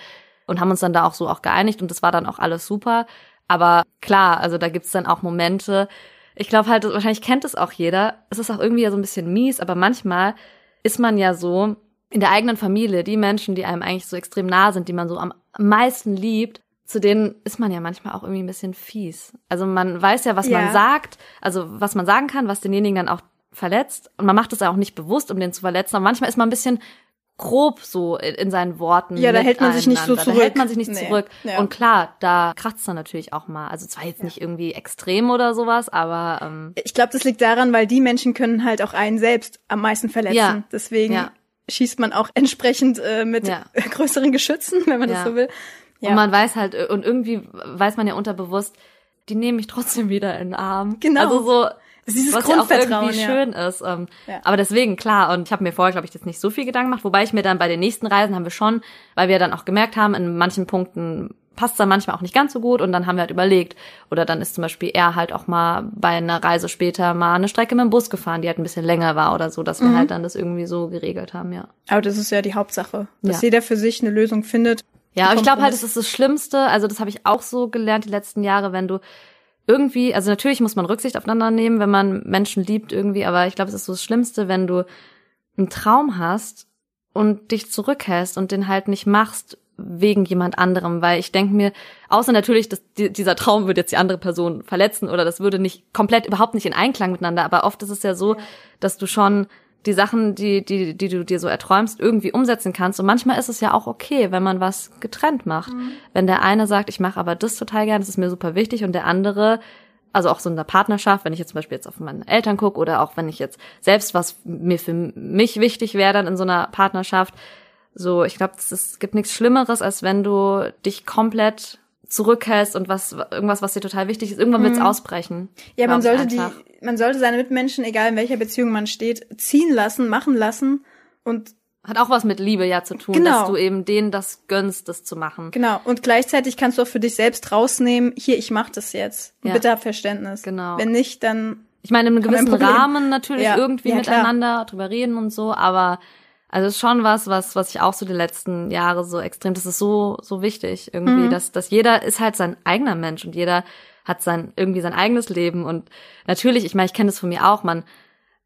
und haben uns dann da auch so auch geeinigt und das war dann auch alles super. Aber klar, also da gibt's dann auch Momente, ich glaube halt, wahrscheinlich kennt es auch jeder. Es ist auch irgendwie ja so ein bisschen mies, aber manchmal ist man ja so in der eigenen Familie, die Menschen, die einem eigentlich so extrem nah sind, die man so am meisten liebt, zu denen ist man ja manchmal auch irgendwie ein bisschen fies. Also man weiß ja, was Ja. man sagt, also was man sagen kann, was denjenigen dann auch verletzt. Und man macht es ja auch nicht bewusst, um den zu verletzen. Aber manchmal ist man ein bisschen grob so in, in seinen Worten. Ja, da hält man sich nicht so zurück. Da hält man sich nicht Nee. zurück. Ja. Und klar, da kratzt dann natürlich auch mal. Also zwar jetzt nicht irgendwie extrem oder sowas, aber ähm, Ich glaube, das liegt daran, weil die Menschen können halt auch einen selbst am meisten verletzen. Ja. Deswegen Ja. schießt man auch entsprechend äh, mit Ja. größeren Geschützen, wenn man das Ja. so will. Ja. Und man weiß halt, äh, und irgendwie weiß man ja unterbewusst, die nehmen mich trotzdem wieder in den Arm. Genau. Also so, dieses was ja auch Grundvertrauen, irgendwie ja. schön ist. Ähm, Ja. Aber deswegen, klar, und ich habe mir vorher, glaube ich, jetzt nicht so viel Gedanken gemacht, wobei ich mir dann bei den nächsten Reisen haben wir schon, weil wir dann auch gemerkt haben, in manchen Punkten passt dann manchmal auch nicht ganz so gut und dann haben wir halt überlegt. Oder dann ist zum Beispiel er halt auch mal bei einer Reise später mal eine Strecke mit dem Bus gefahren, die halt ein bisschen länger war oder so, dass wir Mhm. halt dann das irgendwie so geregelt haben, ja. Aber das ist ja die Hauptsache, dass Ja. jeder für sich eine Lösung findet. Ja, aber ich glaube halt, es ist das Schlimmste, also das habe ich auch so gelernt die letzten Jahre, wenn du irgendwie, also natürlich muss man Rücksicht aufeinander nehmen, wenn man Menschen liebt irgendwie, aber ich glaube, es ist so das Schlimmste, wenn du einen Traum hast und dich zurückhältst und den halt nicht machst wegen jemand anderem, weil ich denke mir, außer natürlich, dass die, dieser Traum würde jetzt die andere Person verletzen oder das würde nicht komplett überhaupt nicht in Einklang miteinander, aber oft ist es ja so, dass du schon die Sachen, die, die, die du dir so erträumst, irgendwie umsetzen kannst. Und manchmal ist es ja auch okay, wenn man was getrennt macht. Wenn der eine sagt, ich mache aber das total gern, das ist mir super wichtig, und der andere, also auch so in der Partnerschaft, wenn ich jetzt zum Beispiel jetzt auf meine Eltern gucke oder auch wenn ich jetzt selbst was mir für mich wichtig wäre dann in so einer Partnerschaft, so, ich glaube, es gibt nichts Schlimmeres, als wenn du dich komplett zurückhältst und was irgendwas, was dir total wichtig ist, irgendwann wird's ausbrechen. Ja, man sollte die, man sollte seine Mitmenschen, egal in welcher Beziehung man steht, ziehen lassen, machen lassen und Hat auch was mit Liebe ja zu tun, Genau. dass du eben denen das gönnst, das zu machen. Genau. Und gleichzeitig kannst du auch für dich selbst rausnehmen, hier, ich mach das jetzt. Ja. Bitte hab Verständnis. Genau. Wenn nicht, dann Ich meine, in einem ein gewissen. Rahmen natürlich Ja. irgendwie Ja, miteinander drüber reden und so, aber also es ist schon was, was, was ich auch so die letzten Jahre so extrem, das ist so, so wichtig irgendwie, Mhm. dass, dass jeder ist halt sein eigener Mensch und jeder hat sein, irgendwie sein eigenes Leben und natürlich, ich meine, ich kenne das von mir auch, man,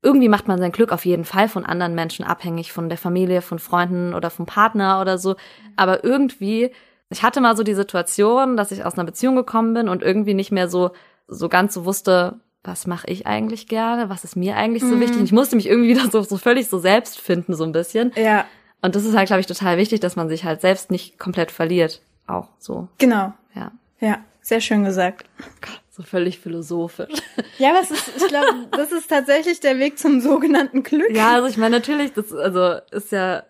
irgendwie macht man sein Glück auf jeden Fall von anderen Menschen abhängig, von der Familie, von Freunden oder vom Partner oder so. Aber irgendwie, ich hatte mal so die Situation, dass ich aus einer Beziehung gekommen bin und irgendwie nicht mehr so, so ganz so wusste, was mache ich eigentlich gerne, was ist mir eigentlich so wichtig. Und ich musste mich irgendwie wieder so, so völlig so selbst finden, so ein bisschen. ja, Und das ist halt, glaube ich, total wichtig, dass man sich halt selbst nicht komplett verliert. Auch so, genau. ja. Ja, sehr schön gesagt. Gott, so völlig philosophisch. Ja, aber es ist, ich glaube, das ist tatsächlich der Weg zum sogenannten Glück. Ja, also ich meine natürlich, das also ist ja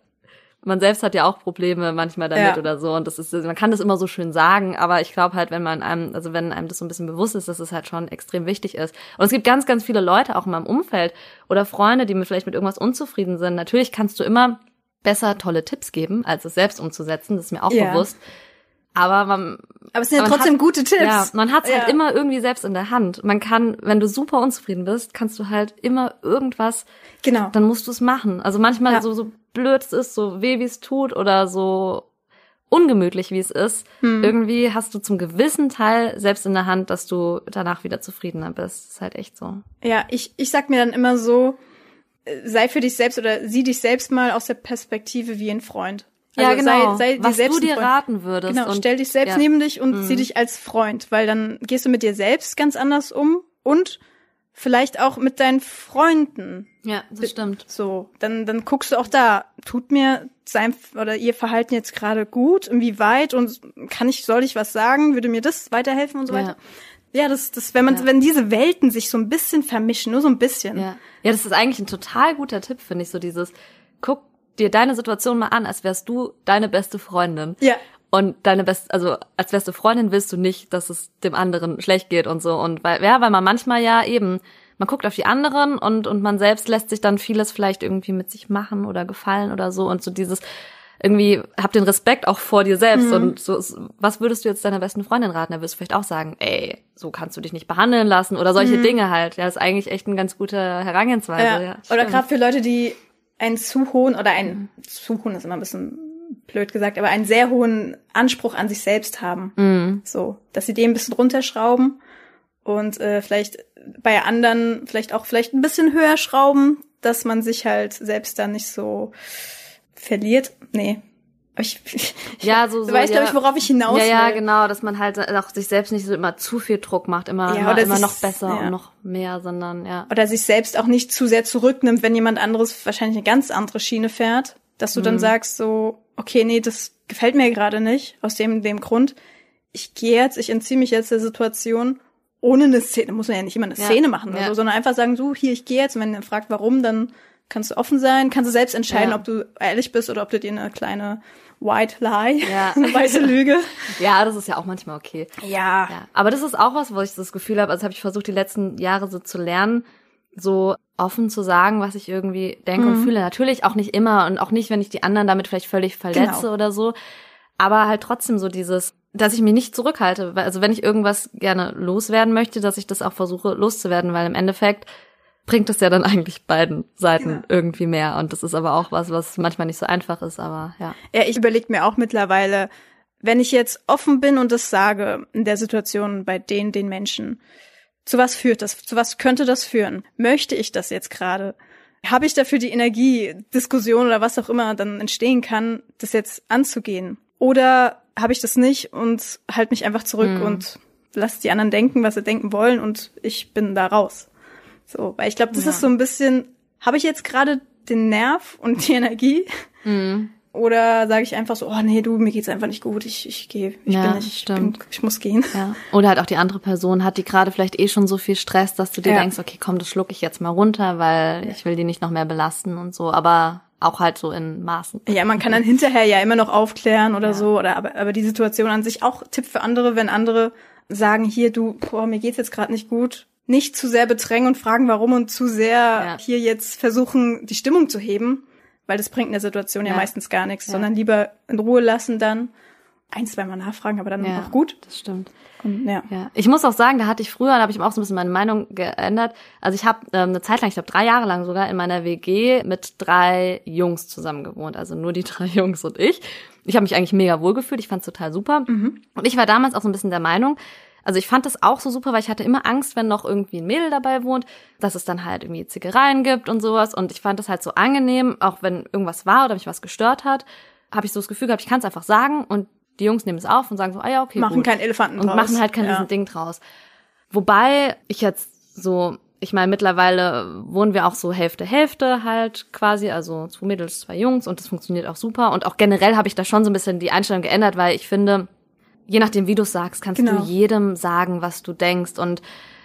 man selbst hat ja auch Probleme manchmal damit Ja. oder so und das ist man kann das immer so schön sagen, aber ich glaube halt, wenn man einem also wenn einem das so ein bisschen bewusst ist, dass es halt schon extrem wichtig ist. Und es gibt ganz ganz viele Leute auch in meinem Umfeld oder Freunde, die mir vielleicht mit irgendwas unzufrieden sind. Natürlich kannst du immer besser tolle Tipps geben, als es selbst umzusetzen, das ist mir auch Ja. bewusst. Aber man, Aber es sind ja trotzdem hat- gute Tipps. ja, man hat's Ja. halt immer irgendwie selbst in der Hand. Man kann, wenn du super unzufrieden bist, kannst du halt immer irgendwas Genau. dann musst du es machen. Also manchmal Ja. so, so blöd es ist, so weh wie es tut oder so ungemütlich wie es ist, Hm. irgendwie hast du zum gewissen Teil selbst in der Hand, dass du danach wieder zufriedener bist. ist halt echt so. Ja, ich, ich sag mir dann immer so, äh, sei für dich selbst oder sieh dich selbst mal aus der Perspektive wie ein Freund. Also ja, genau. Sei, sei Was du dir raten würdest. Genau, stell dich selbst ja. Mhm. neben dich und sieh dich als Freund, weil dann gehst du mit dir selbst ganz anders um und vielleicht auch mit deinen Freunden. Ja, das stimmt. So, dann, dann guckst du auch da, tut mir sein oder ihr Verhalten jetzt gerade gut, inwieweit und kann ich, soll ich was sagen, würde mir das weiterhelfen und so Ja. weiter. Ja, das, das, wenn man, Ja. wenn diese Welten sich so ein bisschen vermischen, nur so ein bisschen. Ja. ja, das ist eigentlich ein total guter Tipp, finde ich, so dieses, guck dir deine Situation mal an, als wärst du deine beste Freundin. Ja. Und deine beste, also als beste Freundin willst du nicht, dass es dem anderen schlecht geht und so. Und weil, ja, weil man manchmal ja eben, man guckt auf die anderen und, und man selbst lässt sich dann vieles vielleicht irgendwie mit sich machen oder gefallen oder so. Und so dieses, irgendwie, hab den Respekt auch vor dir selbst. Und so, was würdest du jetzt deiner besten Freundin raten? Da wirst du vielleicht auch sagen, ey, so kannst du dich nicht behandeln lassen oder solche Dinge halt. Ja, ist eigentlich echt eine ganz gute Herangehensweise. Ja. Ja, oder gerade für Leute, die einen zu hohen oder einen zu hohen ist immer ein bisschen blöd gesagt, aber einen sehr hohen Anspruch an sich selbst haben. Mhm. So, dass sie den ein bisschen runterschrauben und äh, vielleicht bei anderen vielleicht auch vielleicht ein bisschen höher schrauben, dass man sich halt selbst dann nicht so verliert. Nee. Ich, Ja, so, du so, weißt, ja. glaube ich, worauf ich hinaus Ja, ja, will. genau, dass man halt auch sich selbst nicht so immer zu viel Druck macht, immer, Ja, immer, immer sich- noch besser ja. und noch mehr, sondern ja. Oder sich selbst auch nicht zu sehr zurücknimmt, wenn jemand anderes wahrscheinlich eine ganz andere Schiene fährt, dass du Mhm. dann sagst so, okay, nee, das gefällt mir gerade nicht, aus dem, dem Grund. Ich gehe jetzt, ich entziehe mich jetzt der Situation, ohne eine Szene, muss man ja nicht immer eine Ja, Szene machen oder ja. so, sondern einfach sagen, so, hier, ich gehe jetzt. Und wenn er fragt, warum, dann kannst du offen sein, kannst du selbst entscheiden, Ja. ob du ehrlich bist oder ob du dir eine kleine White Lie, Ja. eine weiße Lüge. Ja, das ist ja auch manchmal okay. Ja. Ja, aber das ist auch was, wo ich das Gefühl habe, also habe ich versucht, die letzten Jahre so zu lernen, so offen zu sagen, was ich irgendwie denke Mhm. und fühle. Natürlich auch nicht immer und auch nicht, wenn ich die anderen damit vielleicht völlig verletze Genau. oder so. Aber halt trotzdem so dieses, dass ich mich nicht zurückhalte. Also wenn ich irgendwas gerne loswerden möchte, dass ich das auch versuche loszuwerden, weil im Endeffekt bringt es ja dann eigentlich beiden Seiten Ja. irgendwie mehr. Und das ist aber auch was, was manchmal nicht so einfach ist, aber ja. Ja, ich überlege mir auch mittlerweile, wenn ich jetzt offen bin und das sage in der Situation bei den, den Menschen, zu was führt das? Zu was könnte das führen? Möchte ich das jetzt gerade? Habe ich dafür die Energie, Diskussion oder was auch immer dann entstehen kann, das jetzt anzugehen? Oder habe ich das nicht und halt mich einfach zurück und lass die anderen denken, was sie denken wollen und ich bin da raus. So, weil ich glaube, das Ja. ist so ein bisschen, habe ich jetzt gerade den Nerv und die Energie? Oder sage ich einfach so, oh nee, du, mir geht's einfach nicht gut, ich, ich gehe, ich Ja, bin nicht, ich, bin, ich muss gehen. Ja. Oder halt auch die andere Person hat, die gerade vielleicht eh schon so viel Stress, dass du dir Ja. denkst, okay, komm, das schluck ich jetzt mal runter, weil ich will die nicht noch mehr belasten und so, aber auch halt so in Maßen. Ja, man kann dann hinterher ja immer noch aufklären oder so, oder aber, aber die Situation an sich auch Tipp für andere, wenn andere sagen, hier, du, boah, mir geht's jetzt gerade nicht gut, nicht zu sehr bedrängen und fragen, warum und zu sehr Ja. hier jetzt versuchen, die Stimmung zu heben, weil das bringt in der Situation ja, Ja. meistens gar nichts, Ja. sondern lieber in Ruhe lassen dann. Ein, zweimal nachfragen, aber dann auch gut. Das stimmt. Und, ja. Ich muss auch sagen, da hatte ich früher, da habe ich auch so ein bisschen meine Meinung geändert. Also ich habe ähm, eine Zeit lang, ich glaube drei Jahre lang sogar in meiner WG mit drei Jungs zusammen gewohnt, also nur die drei Jungs und ich. Ich habe mich eigentlich mega wohl gefühlt, ich fand's total super. Und ich war damals auch so ein bisschen der Meinung, also ich fand das auch so super, weil ich hatte immer Angst, wenn noch irgendwie ein Mädel dabei wohnt, dass es dann halt irgendwie Zickereien gibt und sowas. Und ich fand das halt so angenehm, auch wenn irgendwas war oder mich was gestört hat, habe ich so das Gefühl gehabt, ich kann es einfach sagen und die Jungs nehmen es auf und sagen so, ah ja, okay, Machen gut keinen Elefanten und draus. machen halt kein ja. Ding draus. Wobei ich jetzt so, ich meine, mittlerweile wohnen wir auch so Hälfte, Hälfte halt quasi, also zwei Mädels, zwei Jungs und das funktioniert auch super. Und auch generell habe ich da schon so ein bisschen die Einstellung geändert, weil ich finde, je nachdem, wie du sagst, kannst Genau. du jedem sagen, was du denkst. Und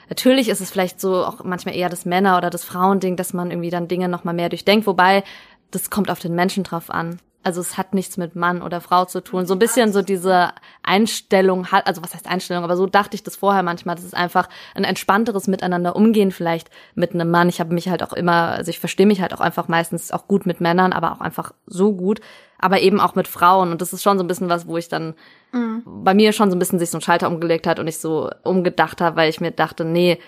natürlich ist es vielleicht so auch manchmal eher das Männer- oder das Frauending, dass man irgendwie dann Dinge noch mal mehr durchdenkt, wobei das kommt auf den Menschen drauf an. Also es hat nichts mit Mann oder Frau zu tun. So ein bisschen so diese Einstellung hat, also was heißt Einstellung, aber so dachte ich das vorher manchmal. Das ist einfach ein entspannteres Miteinander umgehen vielleicht mit einem Mann. Ich habe mich halt auch immer, also ich verstehe mich halt auch einfach meistens auch gut mit Männern, aber auch einfach so gut, aber eben auch mit Frauen. Und das ist schon so ein bisschen was, wo ich dann bei mir schon so ein bisschen sich so ein Schalter umgelegt hat und ich so umgedacht habe, weil ich mir dachte, nee,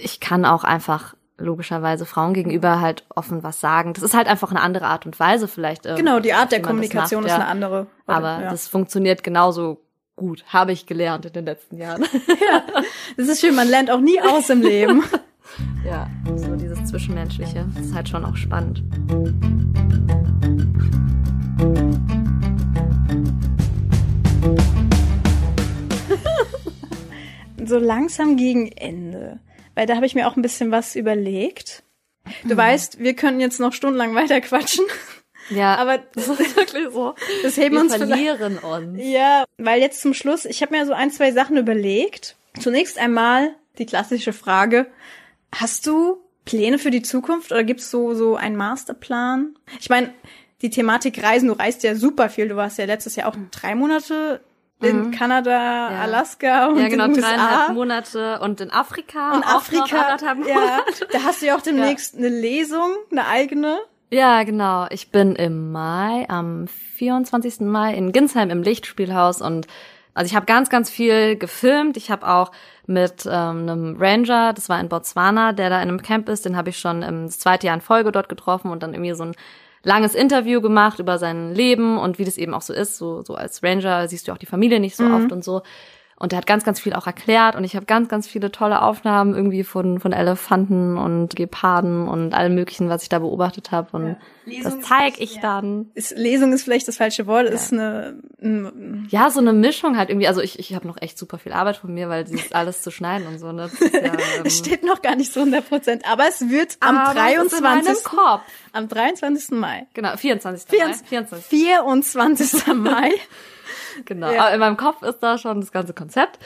ich kann auch einfach logischerweise Frauen gegenüber halt offen was sagen. Das ist halt einfach eine andere Art und Weise vielleicht. ähm, Genau, die Art der Kommunikation macht, ist ja. eine andere. Aber ja. das funktioniert genauso gut, habe ich gelernt in den letzten Jahren. das ist schön, man lernt auch nie aus im Leben. ja, so dieses Zwischenmenschliche, ist halt schon auch spannend. so langsam gegen Ende. Weil da habe ich mir auch ein bisschen was überlegt. Du weißt, wir können jetzt noch stundenlang weiter quatschen, Ja, aber das ist wirklich so. das heben wir uns verlieren uns. Ja, weil jetzt zum Schluss, ich habe mir so ein, zwei Sachen überlegt. Zunächst einmal die klassische Frage, hast du Pläne für die Zukunft oder gibt's so so einen Masterplan? Ich meine, die Thematik Reisen, du reist ja super viel. Du warst ja letztes Jahr auch drei Monate in Kanada, Alaska und Mhm. Ja, genau, in den dreieinhalb USA. Monate und in Afrika. Und noch Afrika, ja, da hast du ja auch demnächst eine Lesung, eine eigene. Ja, genau. Ich bin im Mai, am 24. Mai in Ginsheim im Lichtspielhaus und also ich habe ganz, ganz viel gefilmt. Ich habe auch mit ähm, einem Ranger, das war in Botswana, der da in einem Camp ist, den habe ich schon im das zweite Jahr in Folge dort getroffen und dann irgendwie so ein langes Interview gemacht über sein Leben und wie das eben auch so ist. So, so als Ranger siehst du auch die Familie nicht so oft und so. Und er hat ganz, ganz viel auch erklärt und ich habe ganz, ganz viele tolle Aufnahmen irgendwie von, von Elefanten und Geparden und allem möglichen, was ich da beobachtet habe. Und Lesung das ist zeige ich ja. dann. Ist, Lesung ist vielleicht das falsche Wort, ist eine, ein, Ja, so eine Mischung halt irgendwie. Also ich, ich habe noch echt super viel Arbeit von mir, weil dieses alles zu schneiden und so. Ne? Ist ja, ähm, steht noch gar nicht so 100 Prozent, aber es wird am aber es ist in meinem 23. Kopf. am 23. Mai. Genau, 24. 24. Mai. 24. 24. Mai. Genau. Ja. Aber in meinem Kopf ist da schon das ganze Konzept.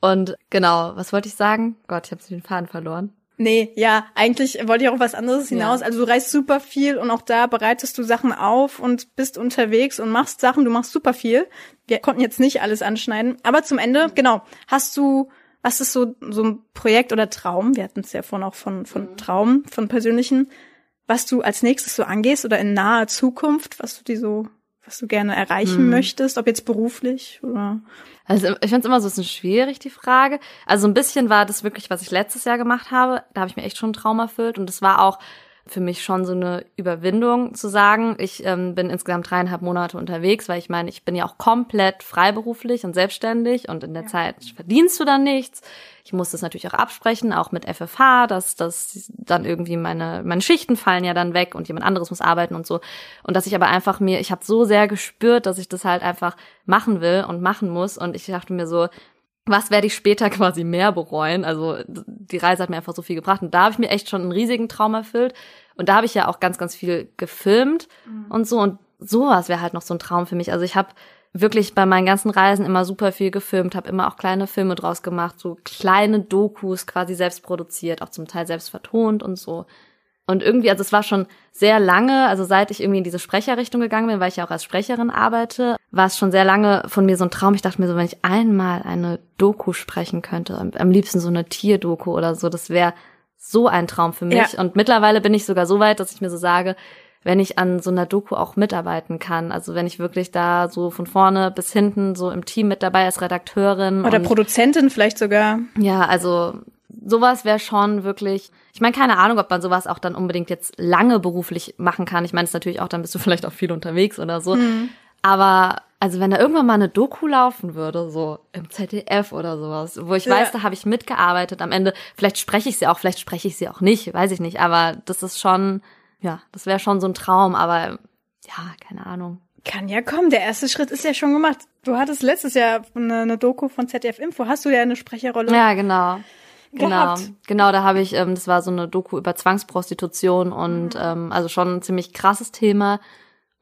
Und genau, was wollte ich sagen? Gott, ich habe den Faden verloren. Nee, ja, eigentlich wollte ich auch was anderes hinaus. Ja. Also du reist super viel und auch da bereitest du Sachen auf und bist unterwegs und machst Sachen, du machst super viel. Wir konnten jetzt nicht alles anschneiden, aber zum Ende, genau, hast du, was ist so, so ein Projekt oder Traum? Wir hatten es ja vorhin auch von, von Traum, von persönlichen, was du als nächstes so angehst oder in naher Zukunft, was du dir so, was du gerne erreichen möchtest, ob jetzt beruflich oder Also ich finde es immer so ein bisschen schwierig, die Frage. Also ein bisschen war das wirklich, was ich letztes Jahr gemacht habe. Da habe ich mir echt schon einen Traum erfüllt. Und es war auch für mich schon so eine Überwindung zu sagen, ich ähm, bin insgesamt dreieinhalb Monate unterwegs, weil ich meine, ich bin ja auch komplett freiberuflich und selbstständig und in der Zeit verdienst du dann nichts. Ich muss das natürlich auch absprechen, auch mit FFH, dass dass dann irgendwie meine meine Schichten fallen ja dann weg und jemand anderes muss arbeiten und so. Und dass ich aber einfach mir, ich habe so sehr gespürt, dass ich das halt einfach machen will und machen muss. Und ich dachte mir so, was werde ich später quasi mehr bereuen? Also die Reise hat mir einfach so viel gebracht und da habe ich mir echt schon einen riesigen Traum erfüllt. Und da habe ich ja auch ganz, ganz viel gefilmt und so. Und sowas wäre halt noch so ein Traum für mich. Also ich habe wirklich bei meinen ganzen Reisen immer super viel gefilmt, habe immer auch kleine Filme draus gemacht, so kleine Dokus quasi selbst produziert, auch zum Teil selbst vertont und so. Und irgendwie, also es war schon sehr lange, also seit ich irgendwie in diese Sprecherrichtung gegangen bin, weil ich ja auch als Sprecherin arbeite, war es schon sehr lange von mir so ein Traum. Ich dachte mir so, wenn ich einmal eine Doku sprechen könnte, am, am liebsten so eine Tierdoku oder so, das wäre so ein Traum für mich. Ja. Und mittlerweile bin ich sogar so weit, dass ich mir so sage, wenn ich an so einer Doku auch mitarbeiten kann. Also wenn ich wirklich da so von vorne bis hinten so im Team mit dabei als Redakteurin. Oder und, Produzentin vielleicht sogar. Ja, also sowas wäre schon wirklich. Ich meine, keine Ahnung, ob man sowas auch dann unbedingt jetzt lange beruflich machen kann. Ich meine, es natürlich auch, dann bist du vielleicht auch viel unterwegs oder so. Mhm. Aber also wenn da irgendwann mal eine Doku laufen würde, so im ZDF oder sowas, wo ich Ja. weiß, da habe ich mitgearbeitet, am Ende, vielleicht spreche ich sie auch, vielleicht spreche ich sie auch nicht, weiß ich nicht, aber das ist schon, ja, das wäre schon so ein Traum, aber ja, keine Ahnung. Kann ja kommen. Der erste Schritt ist ja schon gemacht. Du hattest letztes Jahr eine, eine Doku von ZDF Info. Hast du ja eine Sprecherrolle? Ja, genau. Genau, Gehabt. genau, da habe ich, ähm, das war so eine Doku über Zwangsprostitution und ähm, also schon ein ziemlich krasses Thema.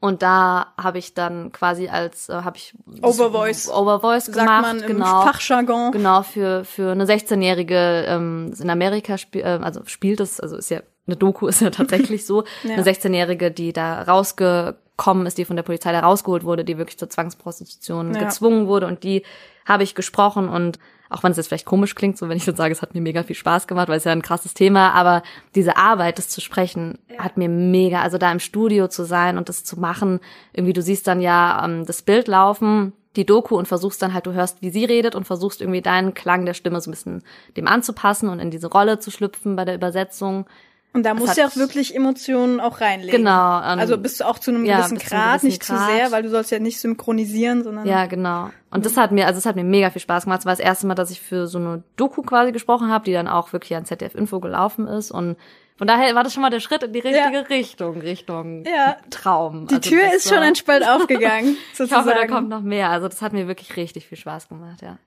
Und da habe ich dann quasi als äh, habe ich Overvoice. Overvoice Sagt gemacht, man im genau. Fachjargon. Genau, für, für eine 16-Jährige ähm, in Amerika spiel, äh, also spielt es, also ist ja, eine Doku ist ja tatsächlich so, Ja. eine 16-Jährige, die da rausgekommen ist, die von der Polizei da rausgeholt wurde, die wirklich zur Zwangsprostitution Ja. gezwungen wurde und die habe ich gesprochen und auch wenn es jetzt vielleicht komisch klingt, so wenn ich jetzt sage, es hat mir mega viel Spaß gemacht, weil es ja ein krasses Thema, aber diese Arbeit, das zu sprechen, hat mir mega, also da im Studio zu sein und das zu machen, irgendwie du siehst dann ja ähm, das Bild laufen, die Doku und versuchst dann halt, du hörst, wie sie redet und versuchst irgendwie deinen Klang der Stimme so ein bisschen dem anzupassen und in diese Rolle zu schlüpfen bei der Übersetzung. Und da musst du ja auch wirklich Emotionen auch reinlegen. Genau. ähm, Also bist du auch zu einem ja, gewissen zu Grad, gewissen nicht zu Grad. sehr, weil du sollst ja nicht synchronisieren, sondern Ja, genau. Und das hat mir, also es hat mir mega viel Spaß gemacht. Es war das erste Mal, dass ich für so eine Doku quasi gesprochen habe, die dann auch wirklich an ZDF Info gelaufen ist. Und von daher war das schon mal der Schritt in die richtige Ja. Richtung, Richtung Ja. Traum. die Also Tür ist schon ein Spalt aufgegangen, Ich sozusagen. hoffe, da kommt noch mehr. Also das hat mir wirklich richtig viel Spaß gemacht, ja.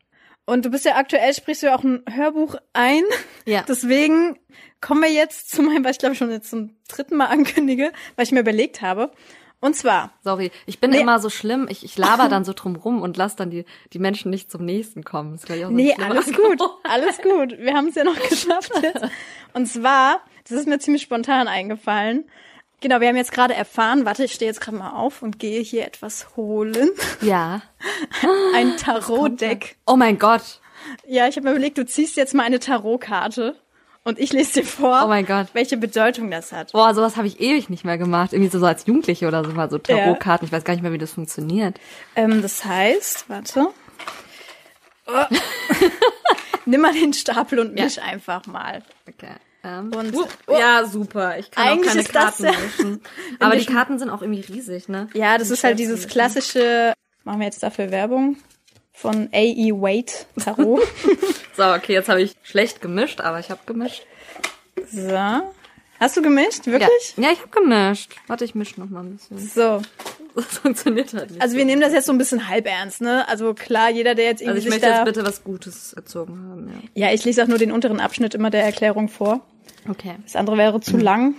Und du bist ja aktuell, sprichst du ja auch ein Hörbuch ein. Ja. Deswegen kommen wir jetzt zu meinem, was ich glaube schon jetzt zum dritten Mal ankündige, was ich mir überlegt habe. Und zwar, Sorry, ich bin Nee. immer so schlimm. Ich, ich laber dann so drum rum und lass dann die, die Menschen nicht zum nächsten kommen. Das ist, glaub ich, auch so nee, alles gut, alles gut. Wir haben es ja noch geschafft jetzt. Und zwar, das ist mir ziemlich spontan eingefallen. Genau, wir haben jetzt gerade erfahren, warte, ich stehe jetzt gerade mal auf und gehe hier etwas holen. Ja. Ein Tarotdeck. Oh mein Gott. Ja, ich habe mir überlegt, du ziehst jetzt mal eine Tarotkarte und ich lese dir vor, Oh mein Gott. welche Bedeutung das hat. Boah, sowas habe ich ewig nicht mehr gemacht. Irgendwie so, so als Jugendliche oder so mal so Tarotkarten. Ich weiß gar nicht mehr, wie das funktioniert. Ähm, das heißt, warte. Oh. Nimm mal den Stapel und misch einfach mal. Okay. Ähm, Und- uh, ja, super. Ich kann Eigentlich auch keine Karten ja- mischen. Aber die Karten sind auch irgendwie riesig, ne? Ja, das ist halt dieses klassische, machen wir jetzt dafür Werbung, von A.E. Wade Tarot. So, okay, jetzt habe ich schlecht gemischt, aber ich habe gemischt. so. Hast du gemischt? Ja, Wirklich? ja ich habe gemischt. Warte, ich mische noch mal ein bisschen. So. Das funktioniert halt nicht. Also wir nehmen das jetzt so ein bisschen halb ernst, ne? Also klar, jeder, der jetzt irgendwie Also ich sich möchte da... jetzt bitte was Gutes gezogen haben, ja. ja, ich lese auch nur den unteren Abschnitt immer der Erklärung vor. Okay. Das andere wäre zu lang.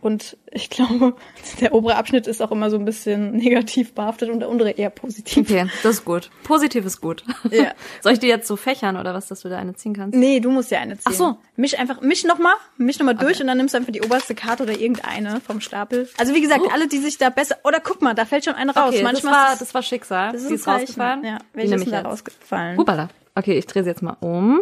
Und ich glaube, der obere Abschnitt ist auch immer so ein bisschen negativ behaftet und der untere eher positiv. Okay, das ist gut. Positiv ist gut. Ja. Soll ich die jetzt so fächern oder was, dass du da eine ziehen kannst? Nee, du musst ja eine ziehen. Ach so. Misch einfach, misch noch mal, misch noch mal durch Okay. und dann nimmst du einfach die oberste Karte oder irgendeine vom Stapel. Also wie gesagt, alle, die sich da besser, oder guck mal, da fällt schon eine raus. Okay, das Manchmal war, ist das, das war Schicksal. das ist die ist rausgefallen. Ja, nehme ist da rausgefallen? Hupala. Okay, ich drehe sie jetzt mal um.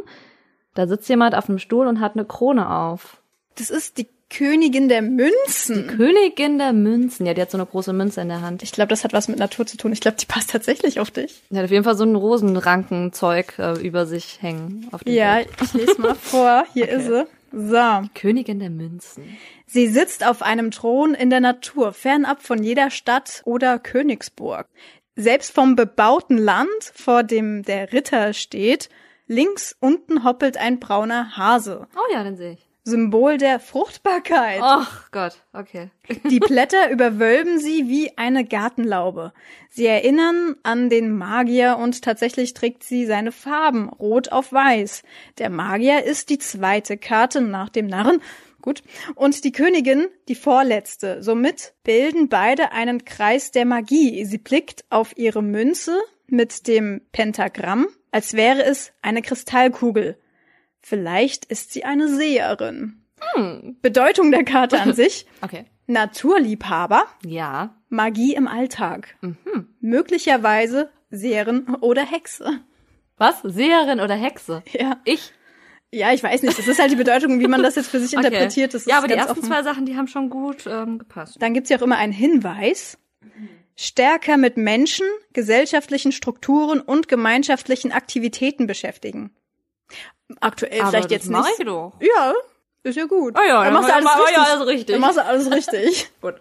Da sitzt jemand auf einem Stuhl und hat eine Krone auf. Das ist die Königin der Münzen. Königin der Münzen. Ja, die hat so eine große Münze in der Hand. Ich glaube, das hat was mit Natur zu tun. Ich glaube, die passt tatsächlich auf dich. Die hat auf jeden Fall so ein Rosenrankenzeug äh, über sich hängen. Auf dem Ja, Bild. ich lese mal vor. Hier ist sie. So. Königin der Münzen. Sie sitzt auf einem Thron in der Natur, fernab von jeder Stadt oder Königsburg. Selbst vom bebauten Land, vor dem der Ritter steht, links unten hoppelt ein brauner Hase. Oh ja, den sehe ich. Symbol der Fruchtbarkeit. Ach Gott, okay. Die Blätter überwölben sie wie eine Gartenlaube. Sie erinnern an den Magier und tatsächlich trägt sie seine Farben, rot auf weiß. Der Magier ist die zweite Karte nach dem Narren. Gut. Und die Königin die vorletzte. Somit bilden beide einen Kreis der Magie. Sie blickt auf ihre Münze mit dem Pentagramm, als wäre es eine Kristallkugel. Vielleicht ist sie eine Seherin. Bedeutung der Karte an sich. Okay. Naturliebhaber, Ja. Magie im Alltag. Möglicherweise Seherin oder Hexe. Was? Seherin oder Hexe? Ja. Ich? Ja, ich weiß nicht. Das ist halt die Bedeutung, wie man das jetzt für sich Okay. interpretiert. Das ja, ist aber die ersten offen. zwei Sachen, die haben schon gut ähm, gepasst. Dann gibt's ja auch immer einen Hinweis. Stärker mit Menschen, gesellschaftlichen Strukturen und gemeinschaftlichen Aktivitäten beschäftigen. Aktuell aber vielleicht jetzt nicht. Ja, ist ja gut. Oh ja, dann machst du alles ja, richtig. Ja, alles richtig. Dann machst du alles richtig. Gut.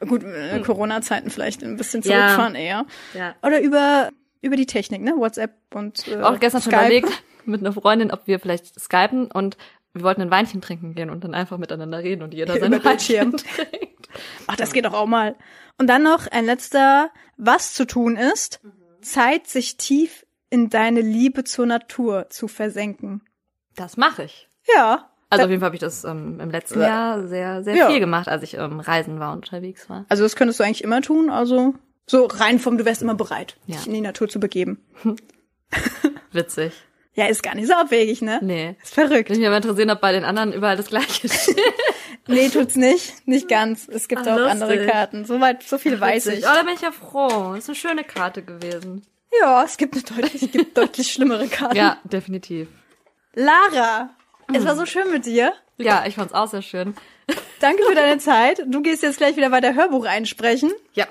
Gut, äh, Corona-Zeiten vielleicht ein bisschen Ja. zurückfahren eher. Ja. Oder über, über die Technik, ne? WhatsApp und äh, Auch gestern schon Skype. überlegt mit einer Freundin, ob wir vielleicht skypen und wir wollten ein Weinchen trinken gehen und dann einfach miteinander reden und jeder sein. Weinchen trinkt. Ach, das geht doch auch mal. Und dann noch ein letzter, was zu tun ist, Zeit, sich tief in deine Liebe zur Natur zu versenken. Das mache ich. Ja. Also auf jeden Fall habe ich das ähm, im letzten Ja. Jahr sehr, sehr Ja. viel gemacht, als ich ähm, reisen war und unterwegs war. Also das könntest du eigentlich immer tun, also so rein vom, du wärst immer bereit, Ja. dich in die Natur zu begeben. Witzig. Ja, ist gar nicht so abwegig, ne? Nee. Ist verrückt. Will mich mal interessieren, ob bei den anderen überall das gleiche steht. Nee, tut's nicht. Nicht ganz. Es gibt Ah, auch lustig. andere Karten. Soweit, so viel weiß ich. Oh, da bin ich ja froh. ist eine schöne Karte gewesen. Ja, es gibt eine deutlich, es gibt deutlich schlimmere Karten. Ja, definitiv. Lara, es war so schön mit dir. Ja, ich fand's auch sehr schön. Danke für deine Zeit. Du gehst jetzt gleich wieder weiter Hörbuch einsprechen. Ja.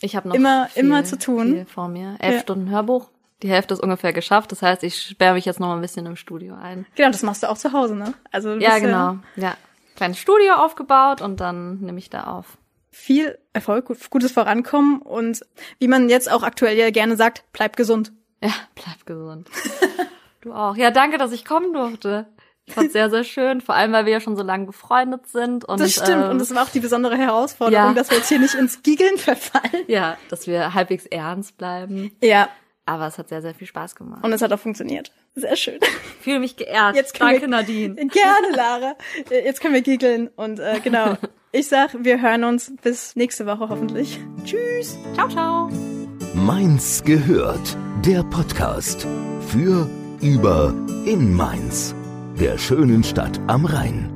Ich habe noch Immer- viel, immer zu tun. Viel vor mir. Elf Ja. Stunden Hörbuch. Die Hälfte ist ungefähr geschafft. Das heißt, ich sperre mich jetzt noch mal ein bisschen im Studio ein. Genau, das machst du auch zu Hause, ne? Also Ja, genau. Ja. Kleines Studio aufgebaut und dann nehme ich da auf. Viel Erfolg, gut- gutes Vorankommen und wie man jetzt auch aktuell ja gerne sagt, bleib gesund. Ja, bleib gesund. du auch. Ja, danke, dass ich kommen durfte. Ich fand's sehr, sehr schön. Vor allem, weil wir ja schon so lange befreundet sind. Und, Das stimmt. ähm, und das war auch die besondere Herausforderung, ja. dass wir jetzt hier nicht ins Giegeln verfallen. ja, dass wir halbwegs ernst bleiben. Ja, Aber es hat sehr, sehr viel Spaß gemacht. und es hat auch funktioniert. Sehr schön. Ich fühle mich geehrt. Jetzt Danke, wir- Nadine. Gerne, Lara. Jetzt können wir giegeln und äh, genau. Ich sag, wir hören uns bis nächste Woche hoffentlich. Tschüss. Ciao, ciao. Mainz gehört. Der Podcast für, über, in Mainz. Der schönen Stadt am Rhein.